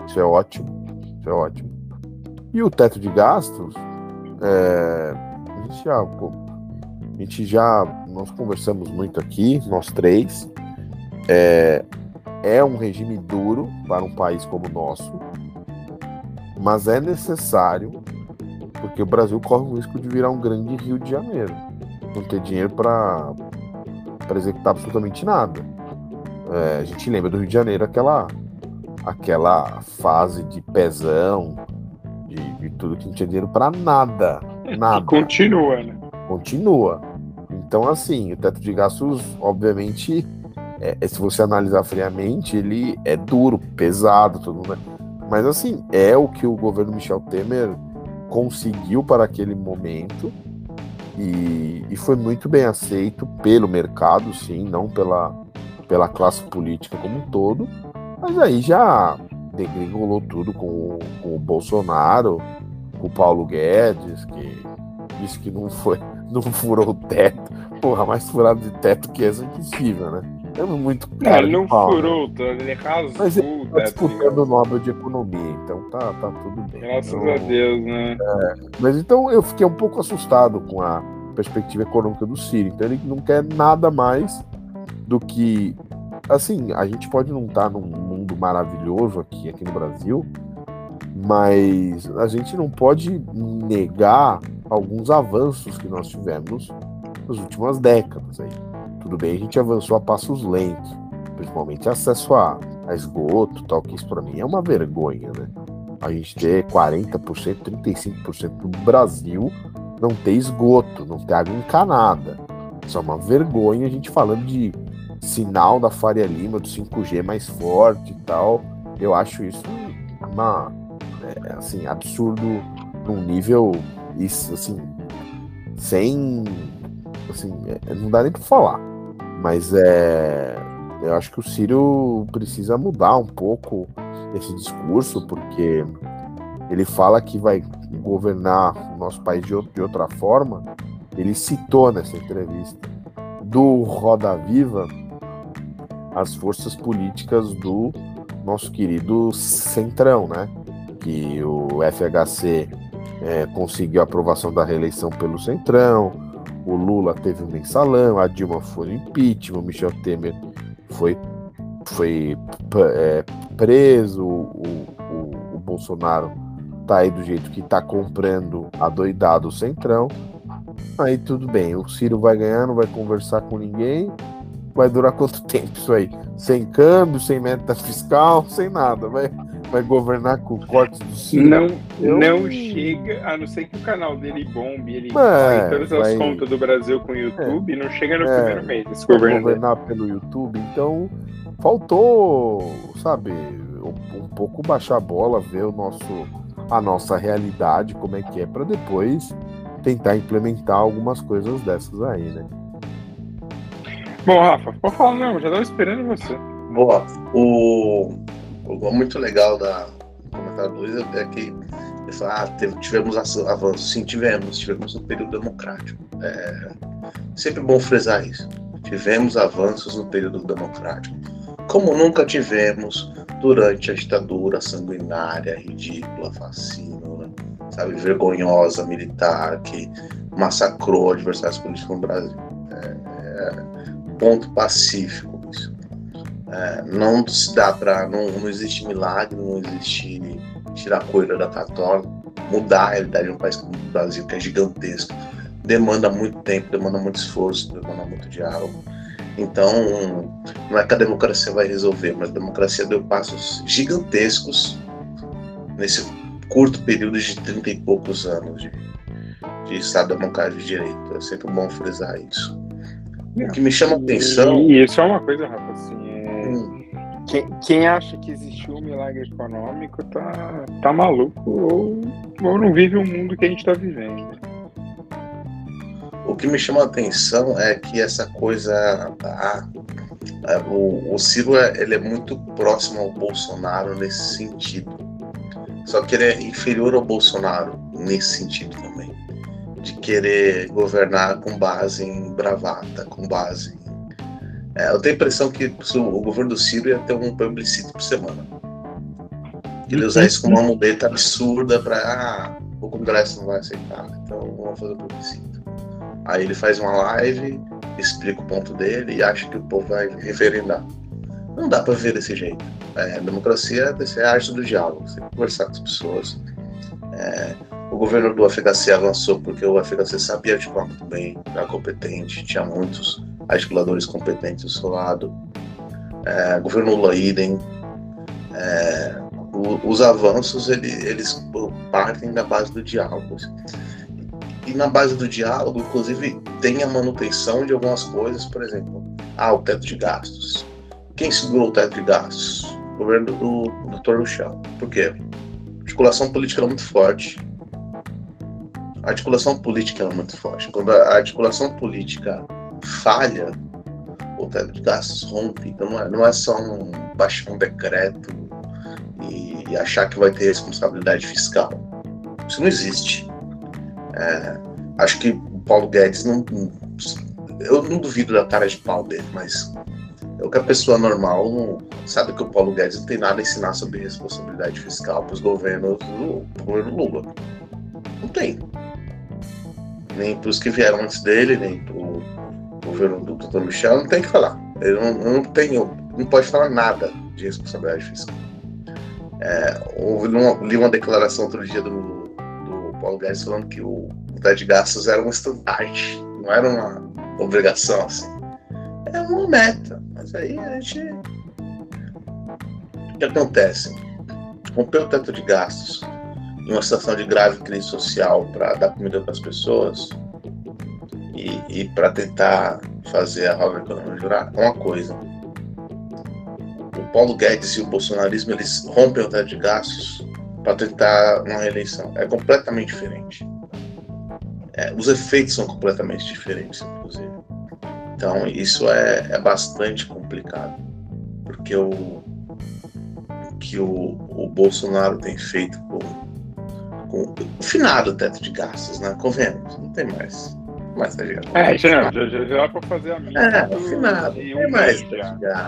[SPEAKER 2] Isso é ótimo. Isso é ótimo. E o teto de gastos, é, a gente já, a gente já, nós conversamos muito aqui, nós três. É, é um regime duro para um país como o nosso, mas é necessário porque o Brasil corre o risco de virar um grande Rio de Janeiro, não ter dinheiro para executar absolutamente nada. É, a gente lembra do Rio de Janeiro aquela, aquela fase de pezão, de, de tudo que não tinha dinheiro para nada. Nada.
[SPEAKER 1] continua, né?
[SPEAKER 2] Continua. Então, assim, o teto de gastos, obviamente, é, se você analisar friamente, ele é duro, pesado, tudo, né? Mas, assim, é o que o governo Michel Temer conseguiu para aquele momento e, e foi muito bem aceito pelo mercado, sim, não pela, pela classe política como um todo. Mas aí já degringolou tudo com, o, com o Bolsonaro, com o Paulo Guedes, que disse que não foi, não furou o teto. Porra, mais furado de teto que essa é impossível, né? É muito
[SPEAKER 1] caro. ele não pau, furou, né? ele rasgou
[SPEAKER 2] Mas ele tá disputando o Nobel de Economia, então tá, tá tudo bem.
[SPEAKER 1] Graças
[SPEAKER 2] então,
[SPEAKER 1] a Deus, né?
[SPEAKER 2] É, mas então eu fiquei um pouco assustado com a perspectiva econômica do Ciro. Então ele não quer nada mais do que. Assim, a gente pode não estar tá num mundo maravilhoso aqui, aqui no Brasil, mas a gente não pode negar alguns avanços que nós tivemos nas últimas décadas. Aí. Tudo bem, a gente avançou a passos lentos, principalmente acesso a, a esgoto, tal, que isso para mim é uma vergonha, né? A gente ter 40%, 35% do Brasil não ter esgoto, não ter água encanada. Isso é uma vergonha a gente falando de sinal da Faria Lima, do 5G mais forte e tal. Eu acho isso uma, é, assim, absurdo num nível, isso, assim, sem, assim, é, não dá nem para falar. Mas é, eu acho que o Ciro precisa mudar um pouco esse discurso, porque ele fala que vai governar o nosso país de, de outra forma. Ele citou nessa entrevista do Roda Viva as forças políticas do nosso querido Centrão, né? Que o FHC é, conseguiu a aprovação da reeleição pelo Centrão, o Lula teve um mensalão, a Dilma foi impeachment, o Michel Temer foi, foi é, preso, o, o, o Bolsonaro tá aí do jeito que tá comprando adoidado o Centrão, aí tudo bem. O Ciro vai ganhar, não vai conversar com ninguém. Vai durar quanto tempo isso aí? Sem câmbio, sem meta fiscal, sem nada. Vai, vai governar com cortes do Ciro.
[SPEAKER 1] Não, Eu... não chega, a não ser que o canal dele bombe, ele é, todas as vai... contas do Brasil com o YouTube, é, não chega no é, primeiro mês esse governo.
[SPEAKER 2] governar pelo YouTube, então faltou, sabe, um, um pouco baixar a bola, ver o nosso a nossa realidade, como é que é, para depois tentar implementar algumas coisas dessas aí, né?
[SPEAKER 1] Bom, Rafa, pode falar, não, já estava esperando você.
[SPEAKER 3] Boa. O, o muito legal da do comentário é que ele fala, ah, tivemos avanços. Sim, tivemos, tivemos no período democrático. É sempre bom frisar isso. Tivemos avanços no período democrático. Como nunca tivemos durante a ditadura sanguinária, ridícula, fascínora, sabe, vergonhosa, militar, que massacrou adversários políticos no Brasil. É, é, ponto pacífico. É, não se dá para não, não existe milagre, não existe tirar coisa da católica, mudar a realidade de um país como o Brasil, que é gigantesco, demanda muito tempo, demanda muito esforço, demanda muito diálogo. Então, não é que a democracia vai resolver, mas a democracia deu passos gigantescos nesse curto período de 30 e poucos anos de, de Estado Democrático de Direito. É sempre bom frisar isso. O que me chama a atenção.
[SPEAKER 1] E isso é uma coisa, Rafa, assim. É... Quem, quem, acha que existiu um milagre econômico tá, tá maluco ou, ou não vive o mundo que a gente está vivendo.
[SPEAKER 3] O que me chama a atenção é que essa coisa. Ah, o, o Ciro é, ele é muito próximo ao Bolsonaro nesse sentido. Só que ele é inferior ao Bolsonaro nesse sentido também. De querer governar com base em bravata, com base. É, eu tenho a impressão que o governo do Ciro ia ter um plebiscito por semana. Ele usar isso como uma muleta absurda para. Ah, o Congresso não vai aceitar, então vamos fazer o plebiscito. Aí ele faz uma live, explica o ponto dele e acha que o povo vai referendar. Não dá para viver desse jeito. É, a democracia é a arte do diálogo, você conversar com as pessoas. É, o governo do FHC avançou porque o FHC sabia articular muito bem, era competente, tinha muitos articuladores competentes do seu lado. é, governo Lula idem. É, o, os avanços ele, eles partem da base do diálogo. E na base do diálogo, inclusive, tem a manutenção de algumas coisas, por exemplo, ah, o teto de gastos. Quem segurou o teto de gastos? O governo do, Dr. Michel. Por quê? A articulação política era muito forte. A articulação política era muito forte. Quando a articulação política falha, o teto de gastos rompe. Então não é, não é só um baixar um decreto e, e, achar que vai ter responsabilidade fiscal. Isso não existe. É, acho que o Paulo Guedes não. Eu não duvido da cara de pau dele, mas é que a pessoa normal não, sabe que o Paulo Guedes não tem nada a ensinar sobre responsabilidade fiscal para os governos do governo Lula. Não tem. Nem para os que vieram antes dele, nem para governo do Dr. Michel, não tem que falar. Ele não, não tem, não pode falar nada de responsabilidade fiscal. É, houve uma, li uma declaração outro dia do, do Paulo Guedes falando que o teto de gastos era um estandarte, não era uma obrigação assim. É uma meta, mas aí a gente. O que acontece? Romper o teto de gastos em uma situação de grave crise social para dar comida para as pessoas e, e para tentar fazer a roda econômica jurar uma coisa. O Paulo Guedes e o bolsonarismo eles rompem o teto de gastos para tentar uma reeleição. É completamente diferente. É, os efeitos são completamente diferentes, inclusive. Então isso é, é bastante complicado, porque o que o, o Bolsonaro tem feito com, com o finado teto de gastos, né? Convenhamos, não tem mais mais, tá ligado?
[SPEAKER 1] É, já, já, já, já pra fazer a minha. É,
[SPEAKER 3] afinado,
[SPEAKER 1] tem
[SPEAKER 3] mais.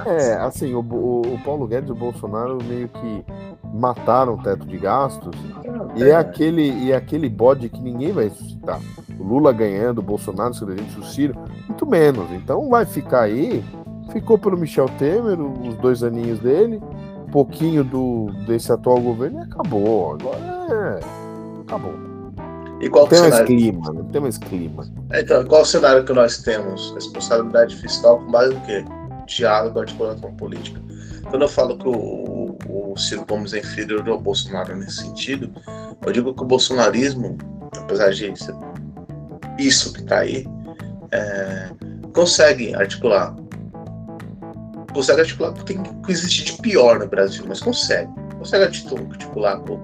[SPEAKER 2] É, assim, o, o, o, Paulo Guedes e o Bolsonaro meio que mataram o teto de gastos. e é, aquele, e é aquele bode que ninguém vai suscitar. O Lula ganhando, o Bolsonaro se elegendo, o Ciro, muito menos. Então vai ficar aí. Ficou pelo Michel Temer, os dois aninhos dele, um pouquinho do, desse atual governo e acabou. Agora é. Acabou.
[SPEAKER 3] E qual
[SPEAKER 2] tem mais clima, não tem mais clima.
[SPEAKER 3] Então, qual o cenário que nós temos? Responsabilidade fiscal com base no quê? Diálogo, articulação política. Quando eu falo que o, o Ciro Gomes é inferior ao Bolsonaro nesse sentido, eu digo que o bolsonarismo, apesar de isso que está aí, é, consegue articular. Consegue articular o que existe de pior no Brasil, mas consegue. Consegue articular com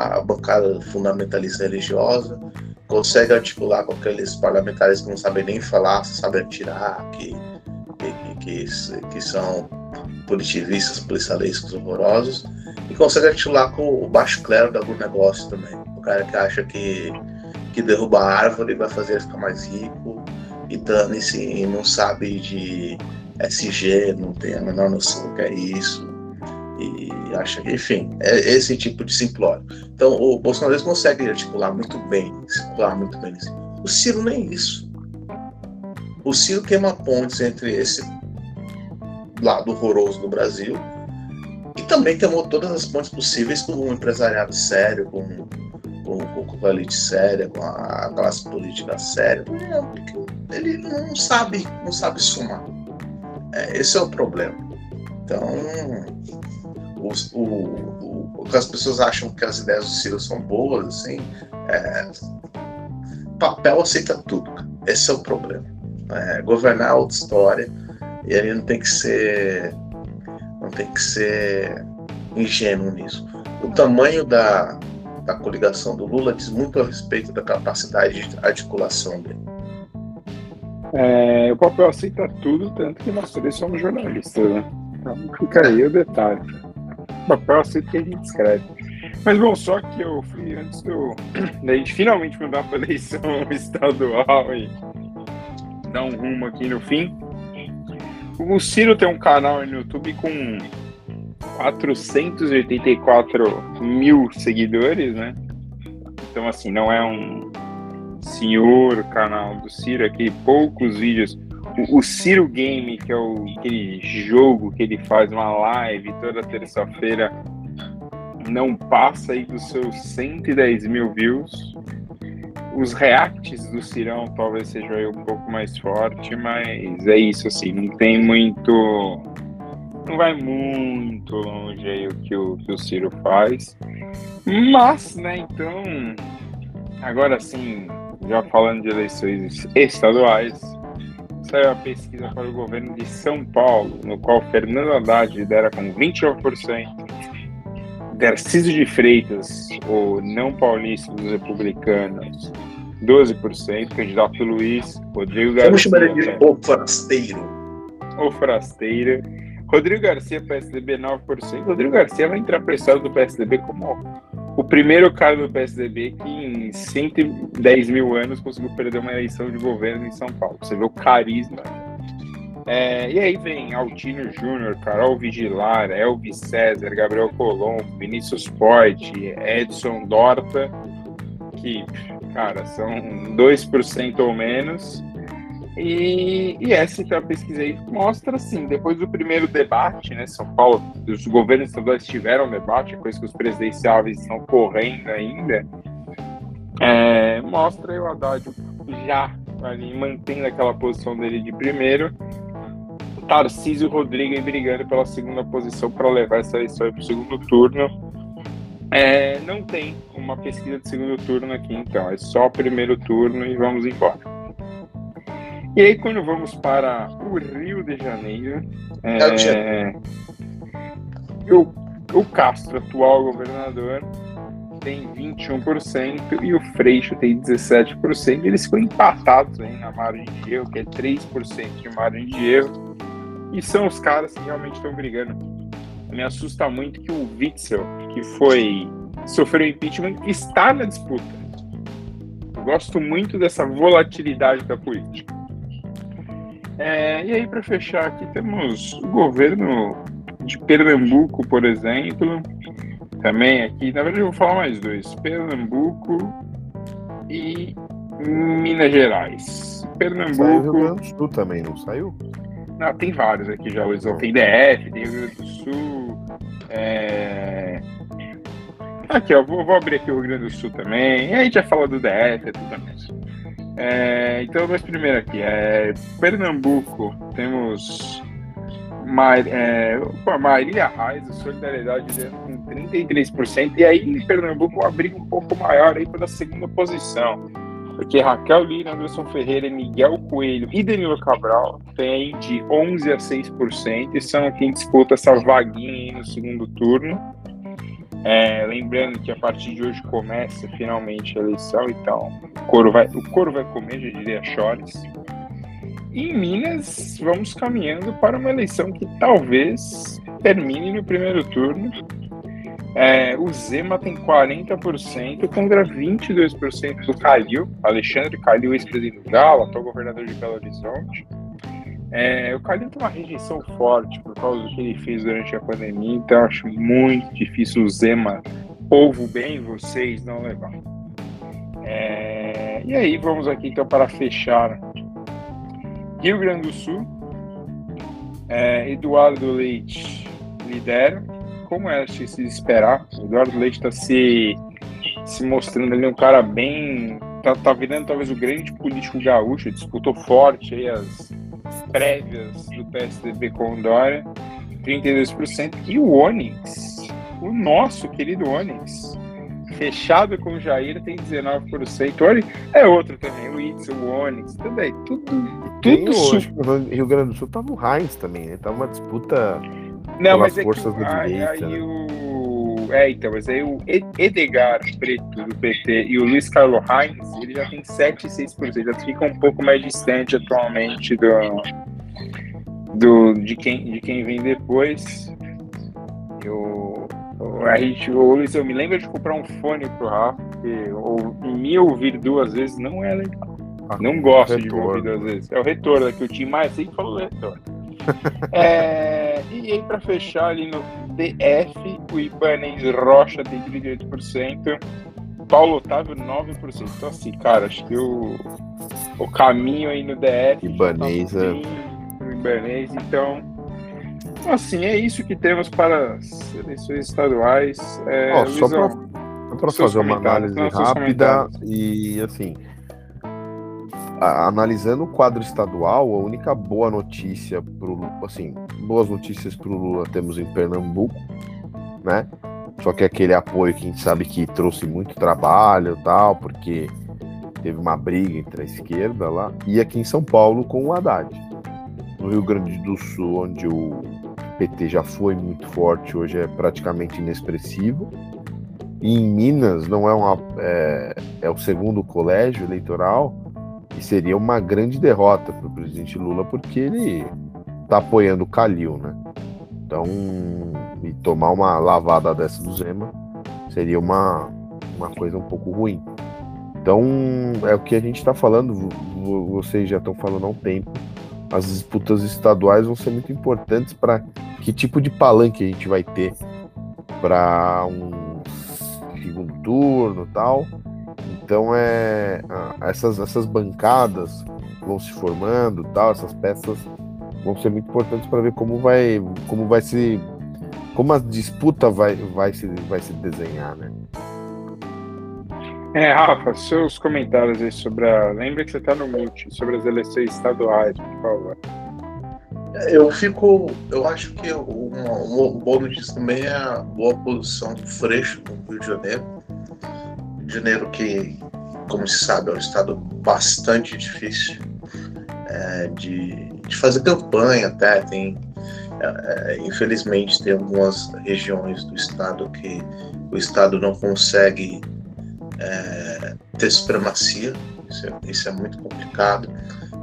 [SPEAKER 3] a bancada fundamentalista religiosa, consegue articular com aqueles parlamentares que não sabem nem falar, sabem atirar, que, que, que, que são punitivistas, policialescos horrorosos, e consegue articular com o baixo clero do agronegócio também. O cara que acha que, que derruba a árvore vai fazer ele ficar mais rico, e dane-se, e não sabe de SG, não tem a menor noção do que é isso e acha enfim, é esse tipo de simplório. Então, o Bolsonaro consegue articular muito bem, circular muito bem. O Ciro nem isso. O Ciro queima pontes entre esse lado horroroso do Brasil e também queimou todas as pontes possíveis com um empresariado sério, com, com, com a elite séria, com a classe política séria. Ele não sabe, não sabe somar. É, esse é o problema. Então, os, o, o, as pessoas acham que as ideias do Ciro são boas, assim, é, papel aceita tudo. Esse é o problema. É, governar é outra história e ele não tem que ser não tem que ser ingênuo nisso. O tamanho da, da coligação do Lula diz muito a respeito da capacidade de articulação dele.
[SPEAKER 1] É, o papel aceita tudo, tanto que nós três somos jornalistas, né? Então fica aí o detalhe papel aceito que a gente escreve. Mas bom, só que eu fui antes do. da gente finalmente mudar para eleição estadual e dar um rumo aqui no fim. O Ciro tem um canal no YouTube com 484 mil seguidores, né? Então, assim, não é um senhor canal do Ciro, aqui poucos vídeos o, Ciro Game, que é o, aquele jogo que ele faz uma live toda terça-feira, não passa aí dos seus 110 mil views. Os reacts do Cirão talvez seja um pouco mais forte, mas é isso assim, não tem muito não vai muito longe aí o que o, que o Ciro faz. Mas, né, então, agora sim, já falando de eleições estaduais, saiu a pesquisa para o governo de São Paulo, no qual Fernando Haddad lidera com 29%, Tarcísio de Freitas, o não paulista dos republicanos, 12%, candidato Luiz, Rodrigo Garcia.
[SPEAKER 3] Vamos chamar ele de o forasteiro.
[SPEAKER 1] O forasteiro. Rodrigo Garcia, PSDB, 9%. Rodrigo Garcia vai entrar para história do PSDB como o primeiro cara do PSDB que em 110 mil anos conseguiu perder uma eleição de governo em São Paulo. Você vê o carisma. É, e aí vem Altino Júnior, Carol Vigilar, Elvis César, Gabriel Colombo, Vinícius Forte, Edson Dorta, que, cara, são 2% ou menos. E, e essa a pesquisa aí mostra assim, depois do primeiro debate, né, São Paulo, os governos estaduais tiveram debate, coisa que os presidenciáveis estão correndo ainda, é, mostra o Haddad já ali mantendo aquela posição dele de primeiro, Tarcísio Rodrigues brigando pela segunda posição para levar essa eleição para o segundo turno. É, não tem uma pesquisa de segundo turno aqui, então é só primeiro turno e vamos embora. E aí, quando vamos para o Rio de Janeiro, é, o, o Castro, atual governador, tem 21% e o Freixo tem 17%. Eles ficam empatados hein, na margem de erro, que é 3% de margem de erro. E são os caras que realmente estão brigando. Me assusta muito que o Witzel, que foi sofreu impeachment, está na disputa. Eu gosto muito dessa volatilidade da política. É, e aí, para fechar aqui, temos o governo de Pernambuco, por exemplo. Também aqui, na verdade, eu vou falar mais dois: Pernambuco e Minas Gerais. Pernambuco. Saiu
[SPEAKER 2] Rio Grande do Sul também, não saiu?
[SPEAKER 1] Não, tem vários aqui já, Luizão. Tem DF, tem Rio Grande do Sul. É... Aqui, ó, vou, vou, abrir aqui o Rio Grande do Sul também. E aí a gente já fala do DF, é tudo mais. É, então, mas primeiro aqui, é, Pernambuco, temos Mar, é, Maria Raiz, Solidariedade com 33%, e aí em Pernambuco uma briga um pouco maior aí pela segunda posição, porque Raquel Lira, Anderson Ferreira, Miguel Coelho e Danilo Cabral têm de 11% a 6% e são quem disputa essa vaguinha no segundo turno. É, lembrando que a partir de hoje começa finalmente a eleição, então o couro vai, o couro vai comer, já diria Chores. E em Minas, vamos caminhando para uma eleição que talvez termine no primeiro turno. É, o Zema tem 40% contra 22% do Calil, Alexandre Calil, ex-presidente do Galo, atual governador de Belo Horizonte. É, o Calil tem uma rejeição forte por causa do que ele fez durante a pandemia, então acho muito difícil o Zema, povo bem, vocês não levar. É, e aí, vamos aqui então para fechar. Rio Grande do Sul, é, Eduardo Leite lidera, como é de se esperar. Eduardo Leite está se, se mostrando ali um cara bem. Tá, tá virando talvez o grande político gaúcho, disputou forte aí as prévias do PSDB com o Dória, 32%, e o Onix, o nosso querido Onix, fechado com o Jair, tem 19%. Olha, é outro também, o Itz, o Onix, também, tudo. tudo
[SPEAKER 2] o Rio Grande do Sul tá no Heinz também, né? Tá uma disputa
[SPEAKER 1] Não, mas é forças que, da direita. Aí, né? o é, então, mas aí o Edgar Preto do PT e o Luiz Carlos Heinz, ele já tem 7 e 6%, já fica um pouco mais distante atualmente do, do, de, quem, de quem vem depois. Eu, a gente, o Luiz, eu me lembro de comprar um fone pro Rafa, porque ou, me ouvir duas vezes não é legal. Ah, não gosto retorno. de me ouvir duas vezes. É o retorno, é que o Tim mais sempre falou retorno. É, e aí, para fechar ali no DF, o Ibanez Rocha tem 38%, Paulo Otávio 9%. Então, assim, cara, acho que o, o caminho aí no DF.
[SPEAKER 2] Ibanez tá
[SPEAKER 1] é. Ibanez, então. Assim, é isso que temos para as eleições estaduais. É,
[SPEAKER 2] oh, só para fazer uma análise rápida e assim analisando o quadro estadual, a única boa notícia pro assim, boas notícias para o Lula temos em Pernambuco, né? Só que aquele apoio que a gente sabe que trouxe muito trabalho tal, porque teve uma briga entre a esquerda lá, e aqui em São Paulo com o Haddad. No Rio Grande do Sul, onde o PT já foi muito forte, hoje é praticamente inexpressivo. E em Minas não é uma é, é o segundo colégio eleitoral e seria uma grande derrota para o presidente Lula porque ele está apoiando o Calil, né? Então, e tomar uma lavada dessa do Zema seria uma, uma coisa um pouco ruim. Então, é o que a gente está falando, vocês já estão falando há um tempo. As disputas estaduais vão ser muito importantes para que tipo de palanque a gente vai ter para um segundo turno tal. Então é essas, essas bancadas vão se formando tal, essas peças vão ser muito importantes para ver como vai como vai se como a disputa vai vai se vai se desenhar, né?
[SPEAKER 1] É, Rafa, seus comentários aí sobre a. Lembra que você está no multi, sobre as eleições estaduais, por favor.
[SPEAKER 3] Eu fico. Eu acho que uma, uma boa notícia também é a boa posição do Freixo no Rio de Janeiro. Janeiro, que, como se sabe, é um estado bastante difícil é, de, de fazer campanha, até. Tem, é, é infelizmente, tem algumas regiões do estado que o estado não consegue é, ter supremacia, isso é, isso é, muito complicado,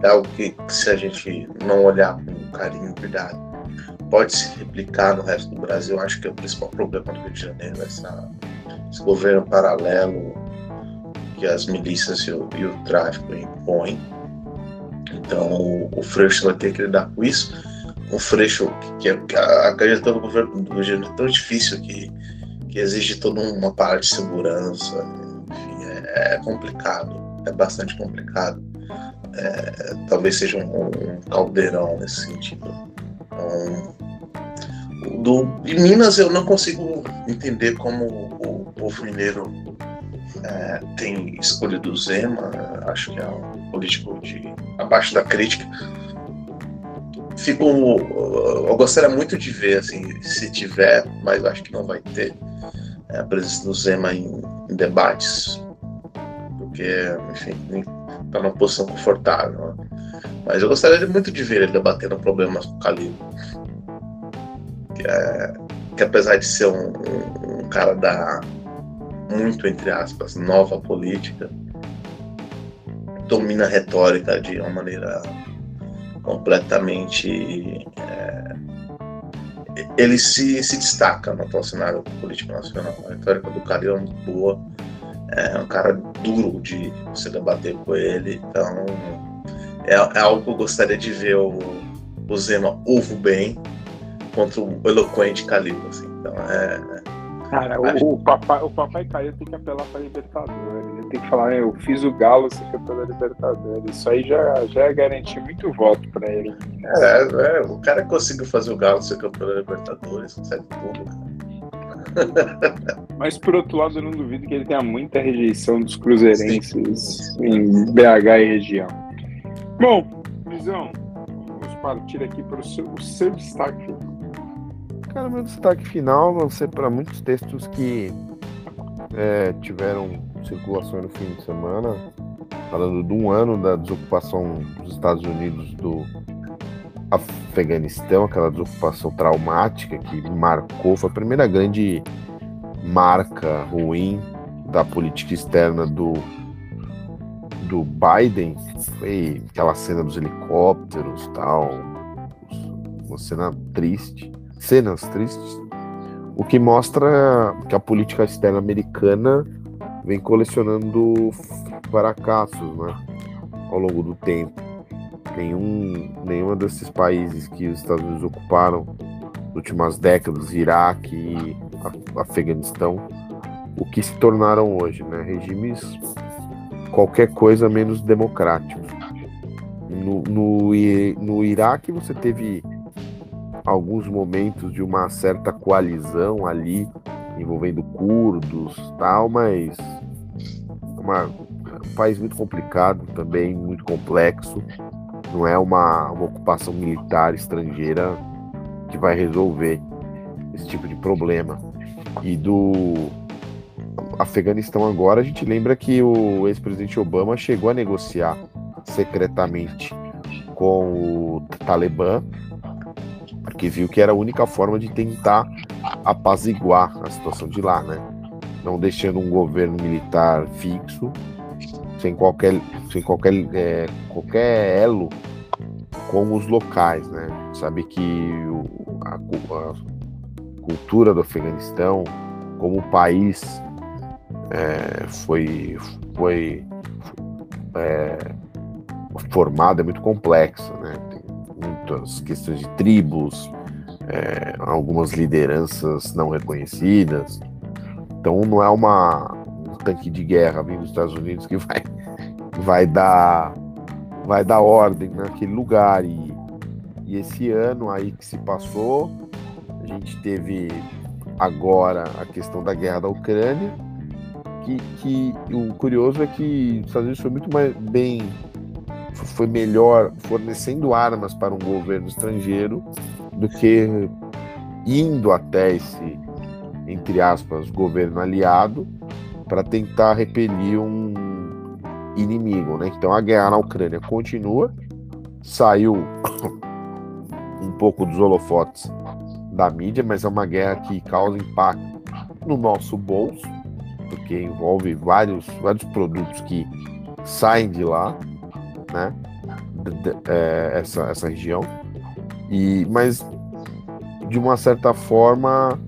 [SPEAKER 3] é algo que, se a gente não olhar com carinho e cuidado, pode se replicar no resto do Brasil. Acho que é o principal problema do Rio de Janeiro, essa, esse governo paralelo que as milícias e o, e o tráfico impõem. Então o, o Freixo vai ter que lidar com isso. Um Freixo que, que, que a, a candidatura do governo do Rio é tão difícil que, que exige toda uma parte de segurança, é complicado, é bastante complicado. É, talvez seja um, um, caldeirão nesse sentido. Então, do, de Minas eu não consigo entender como o povo mineiro é, tem escolhido o Zema, acho que é um político de abaixo da crítica. Fico, eu gostaria muito de ver, assim, se tiver, mas acho que não vai ter é, a presença do Zema em, em debates porque, enfim, está numa posição confortável. Né? Mas eu gostaria muito de ver ele debatendo problemas com o Calil. Que, é, que apesar de ser um, um, um, cara da muito, entre aspas, nova política, domina a retórica de uma maneira completamente. É, ele se, se destaca no atual cenário político nacional. A retórica do Calil é muito boa é um cara duro de você debater com ele, então é, é algo que eu gostaria de ver o, o Zema ovo bem contra o eloquente Calil, assim, então é...
[SPEAKER 1] Cara, o, o, papai, o papai Caio tem que apelar para Libertadores. Ele tem que falar, eu fiz o Galo ser campeão da Libertadores. Isso aí já, já é garantir muito voto para ele.
[SPEAKER 3] É, é, o cara conseguiu fazer o Galo ser campeão da Libertadores, consegue tudo, cara.
[SPEAKER 1] Mas por outro lado, eu não duvido que ele tenha muita rejeição dos cruzeirenses sim, em BH e região. Bom, Luizão, vamos partir aqui para o seu, o seu destaque.
[SPEAKER 2] Cara, meu destaque final vão ser para muitos textos que é, tiveram circulação no fim de semana, falando de um ano da desocupação dos Estados Unidos do Afeganistão, aquela desocupação traumática que marcou, foi a primeira grande marca ruim da política externa do, do Biden, foi aquela cena dos helicópteros tal, uma cena triste, cenas tristes, o que mostra que a política externa americana vem colecionando fracassos né, ao longo do tempo nenhum, nenhuma desses países que os Estados Unidos ocuparam nas últimas décadas, Iraque Afeganistão, o que se tornaram hoje, né? Regimes qualquer coisa menos democráticos. No, no, no Iraque você teve alguns momentos de uma certa coalizão ali envolvendo curdos tal, mas uma país muito complicado, também muito complexo. Não é uma, uma ocupação militar estrangeira que vai resolver esse tipo de problema. E do Afeganistão agora, a gente lembra que o ex-presidente Obama chegou a negociar secretamente com o Talibã, porque viu que era a única forma de tentar apaziguar a situação de lá, né? Não deixando um governo militar fixo, sem qualquer, sem qualquer, é, qualquer elo com os locais, né? Sabe que o, a, a, cultura do Afeganistão, como país, é, foi, foi é, formado, é muito complexa, né? Muitas questões de tribos, é, algumas lideranças não reconhecidas. Então não é uma, um tanque de guerra vindo dos Estados Unidos que vai, vai dar vai dar ordem naquele lugar e, e esse ano aí que se passou a gente teve agora a questão da guerra da Ucrânia que, que o curioso é que os Estados Unidos foi muito mais bem foi melhor fornecendo armas para um governo estrangeiro do que indo até esse, entre aspas, governo aliado para tentar repelir um inimigo, né? Então a guerra na Ucrânia continua, saiu um pouco dos holofotes da mídia, mas é uma guerra que causa impacto no nosso bolso, porque envolve vários, vários produtos que saem de lá, né? É, essa, essa região. E, mas, de uma certa forma,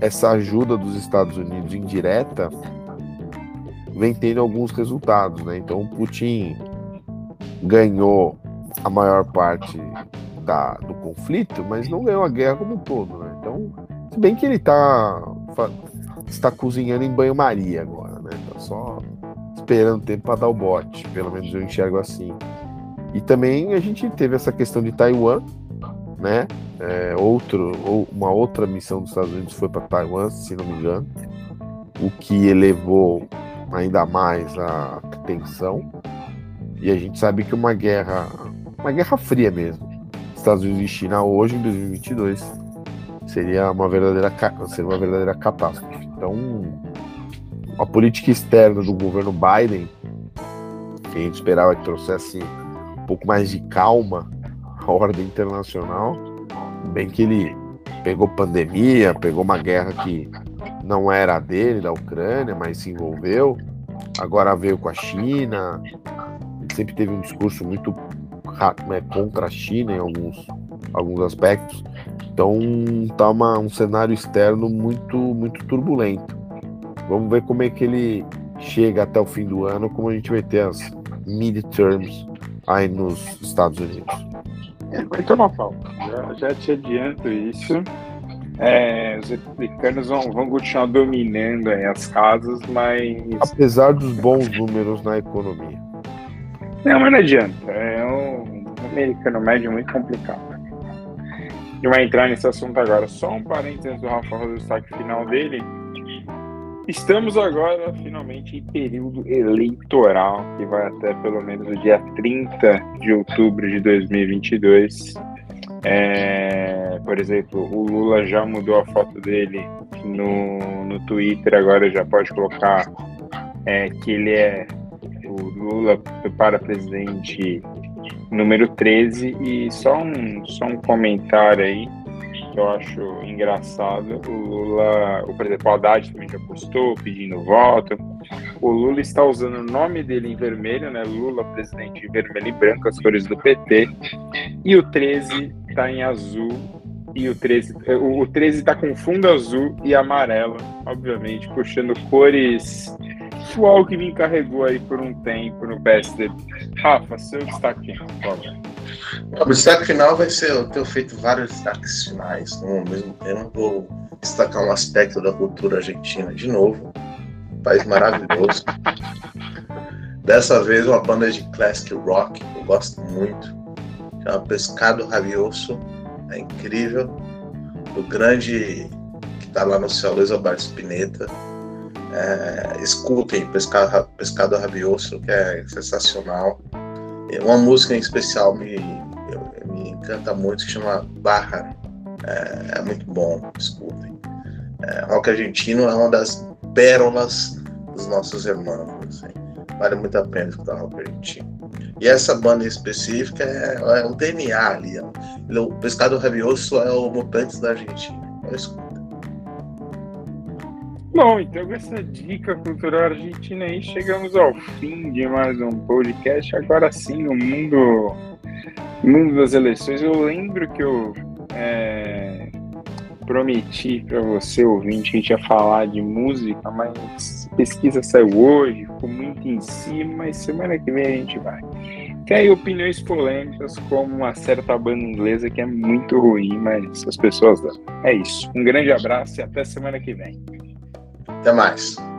[SPEAKER 2] essa ajuda dos Estados Unidos indireta vem tendo alguns resultados. Né? Então, Putin ganhou a maior parte da, do conflito, mas não ganhou a guerra como um todo. Né? Então, se bem que ele tá, está cozinhando em banho-maria agora, esperando tempo para dar o bote, pelo menos eu enxergo assim. E também a gente teve essa questão de Taiwan, né? É, outro, ou uma outra missão dos Estados Unidos foi para Taiwan, se não me engano, o que elevou ainda mais a tensão. E a gente sabe que uma guerra, uma guerra fria mesmo, Estados Unidos e China hoje em 2022 seria uma verdadeira seria uma verdadeira catástrofe. Então, a política externa do governo Biden, que a gente esperava que trouxesse um pouco mais de calma a ordem internacional. Bem que ele pegou pandemia, pegou uma guerra que não era dele, da Ucrânia, mas se envolveu. Agora veio com a China. Sempre teve um discurso muito né, contra a China em alguns, alguns aspectos. Então tá uma, um cenário externo muito, muito turbulento. Vamos ver como é que ele chega até o fim do ano, como a gente vai ter as midterms aí nos Estados Unidos.
[SPEAKER 1] É, vai tomar falta. Já, já te adianto isso. É, os republicanos vão, vão continuar dominando as casas, mas.
[SPEAKER 2] Apesar dos bons números na economia.
[SPEAKER 1] Não, mas não adianta. É um americano médio muito complicado. A gente vai entrar nesse assunto agora. Só um parênteses do Rafa fazer o destaque final dele. Estamos agora finalmente em período eleitoral, que vai até pelo menos o dia 30 de outubro de 2022. É, por exemplo, o Lula já mudou a foto dele no, no Twitter, agora já pode colocar é, que ele é o Lula para presidente número 13. E só um, só um comentário aí eu acho engraçado. O Lula, o, o Haddad também já postou pedindo voto. O Lula está usando o nome dele em vermelho, né? Lula, presidente em vermelho e branco, as cores do PT. E o 13 está em azul. E o 13, o 13 está com fundo azul e amarelo, obviamente, puxando cores o Alckmin encarregou aí por um tempo no PSD. Rafa, seu destaque final.
[SPEAKER 3] O destaque final vai ser eu ter feito vários destaques finais no mesmo tempo. Vou destacar um aspecto da cultura argentina de novo. Um país maravilhoso. Dessa vez uma banda de classic rock que eu gosto muito. Chama Pescado Rabioso. É incrível. O grande que está lá no céu, Luiz Alberto Spinetta É, escutem Pescado, Pescado Rabioso, que é sensacional. Uma música em especial me, me encanta muito, que chama Barra. É, é muito bom, escutem. É, rock argentino é uma das pérolas dos nossos irmãos. Assim. Vale muito a pena escutar rock argentino. E essa banda específica é, é o DNA ali. Ó. O Pescado Rabioso é o Mutantes da Argentina. Eu escuto.
[SPEAKER 1] Bom, então com essa dica cultural argentina aí, chegamos ao fim de mais um podcast. Agora sim, no mundo, mundo das eleições, eu lembro que eu é, prometi para você, ouvinte, que a gente ia falar de música, mas pesquisa saiu hoje, ficou muito em cima, mas semana que vem a gente vai. Tem opiniões polêmicas, como uma certa banda inglesa que é muito ruim, mas as pessoas dão. É isso. Um grande abraço e até semana que vem.
[SPEAKER 3] Até mais.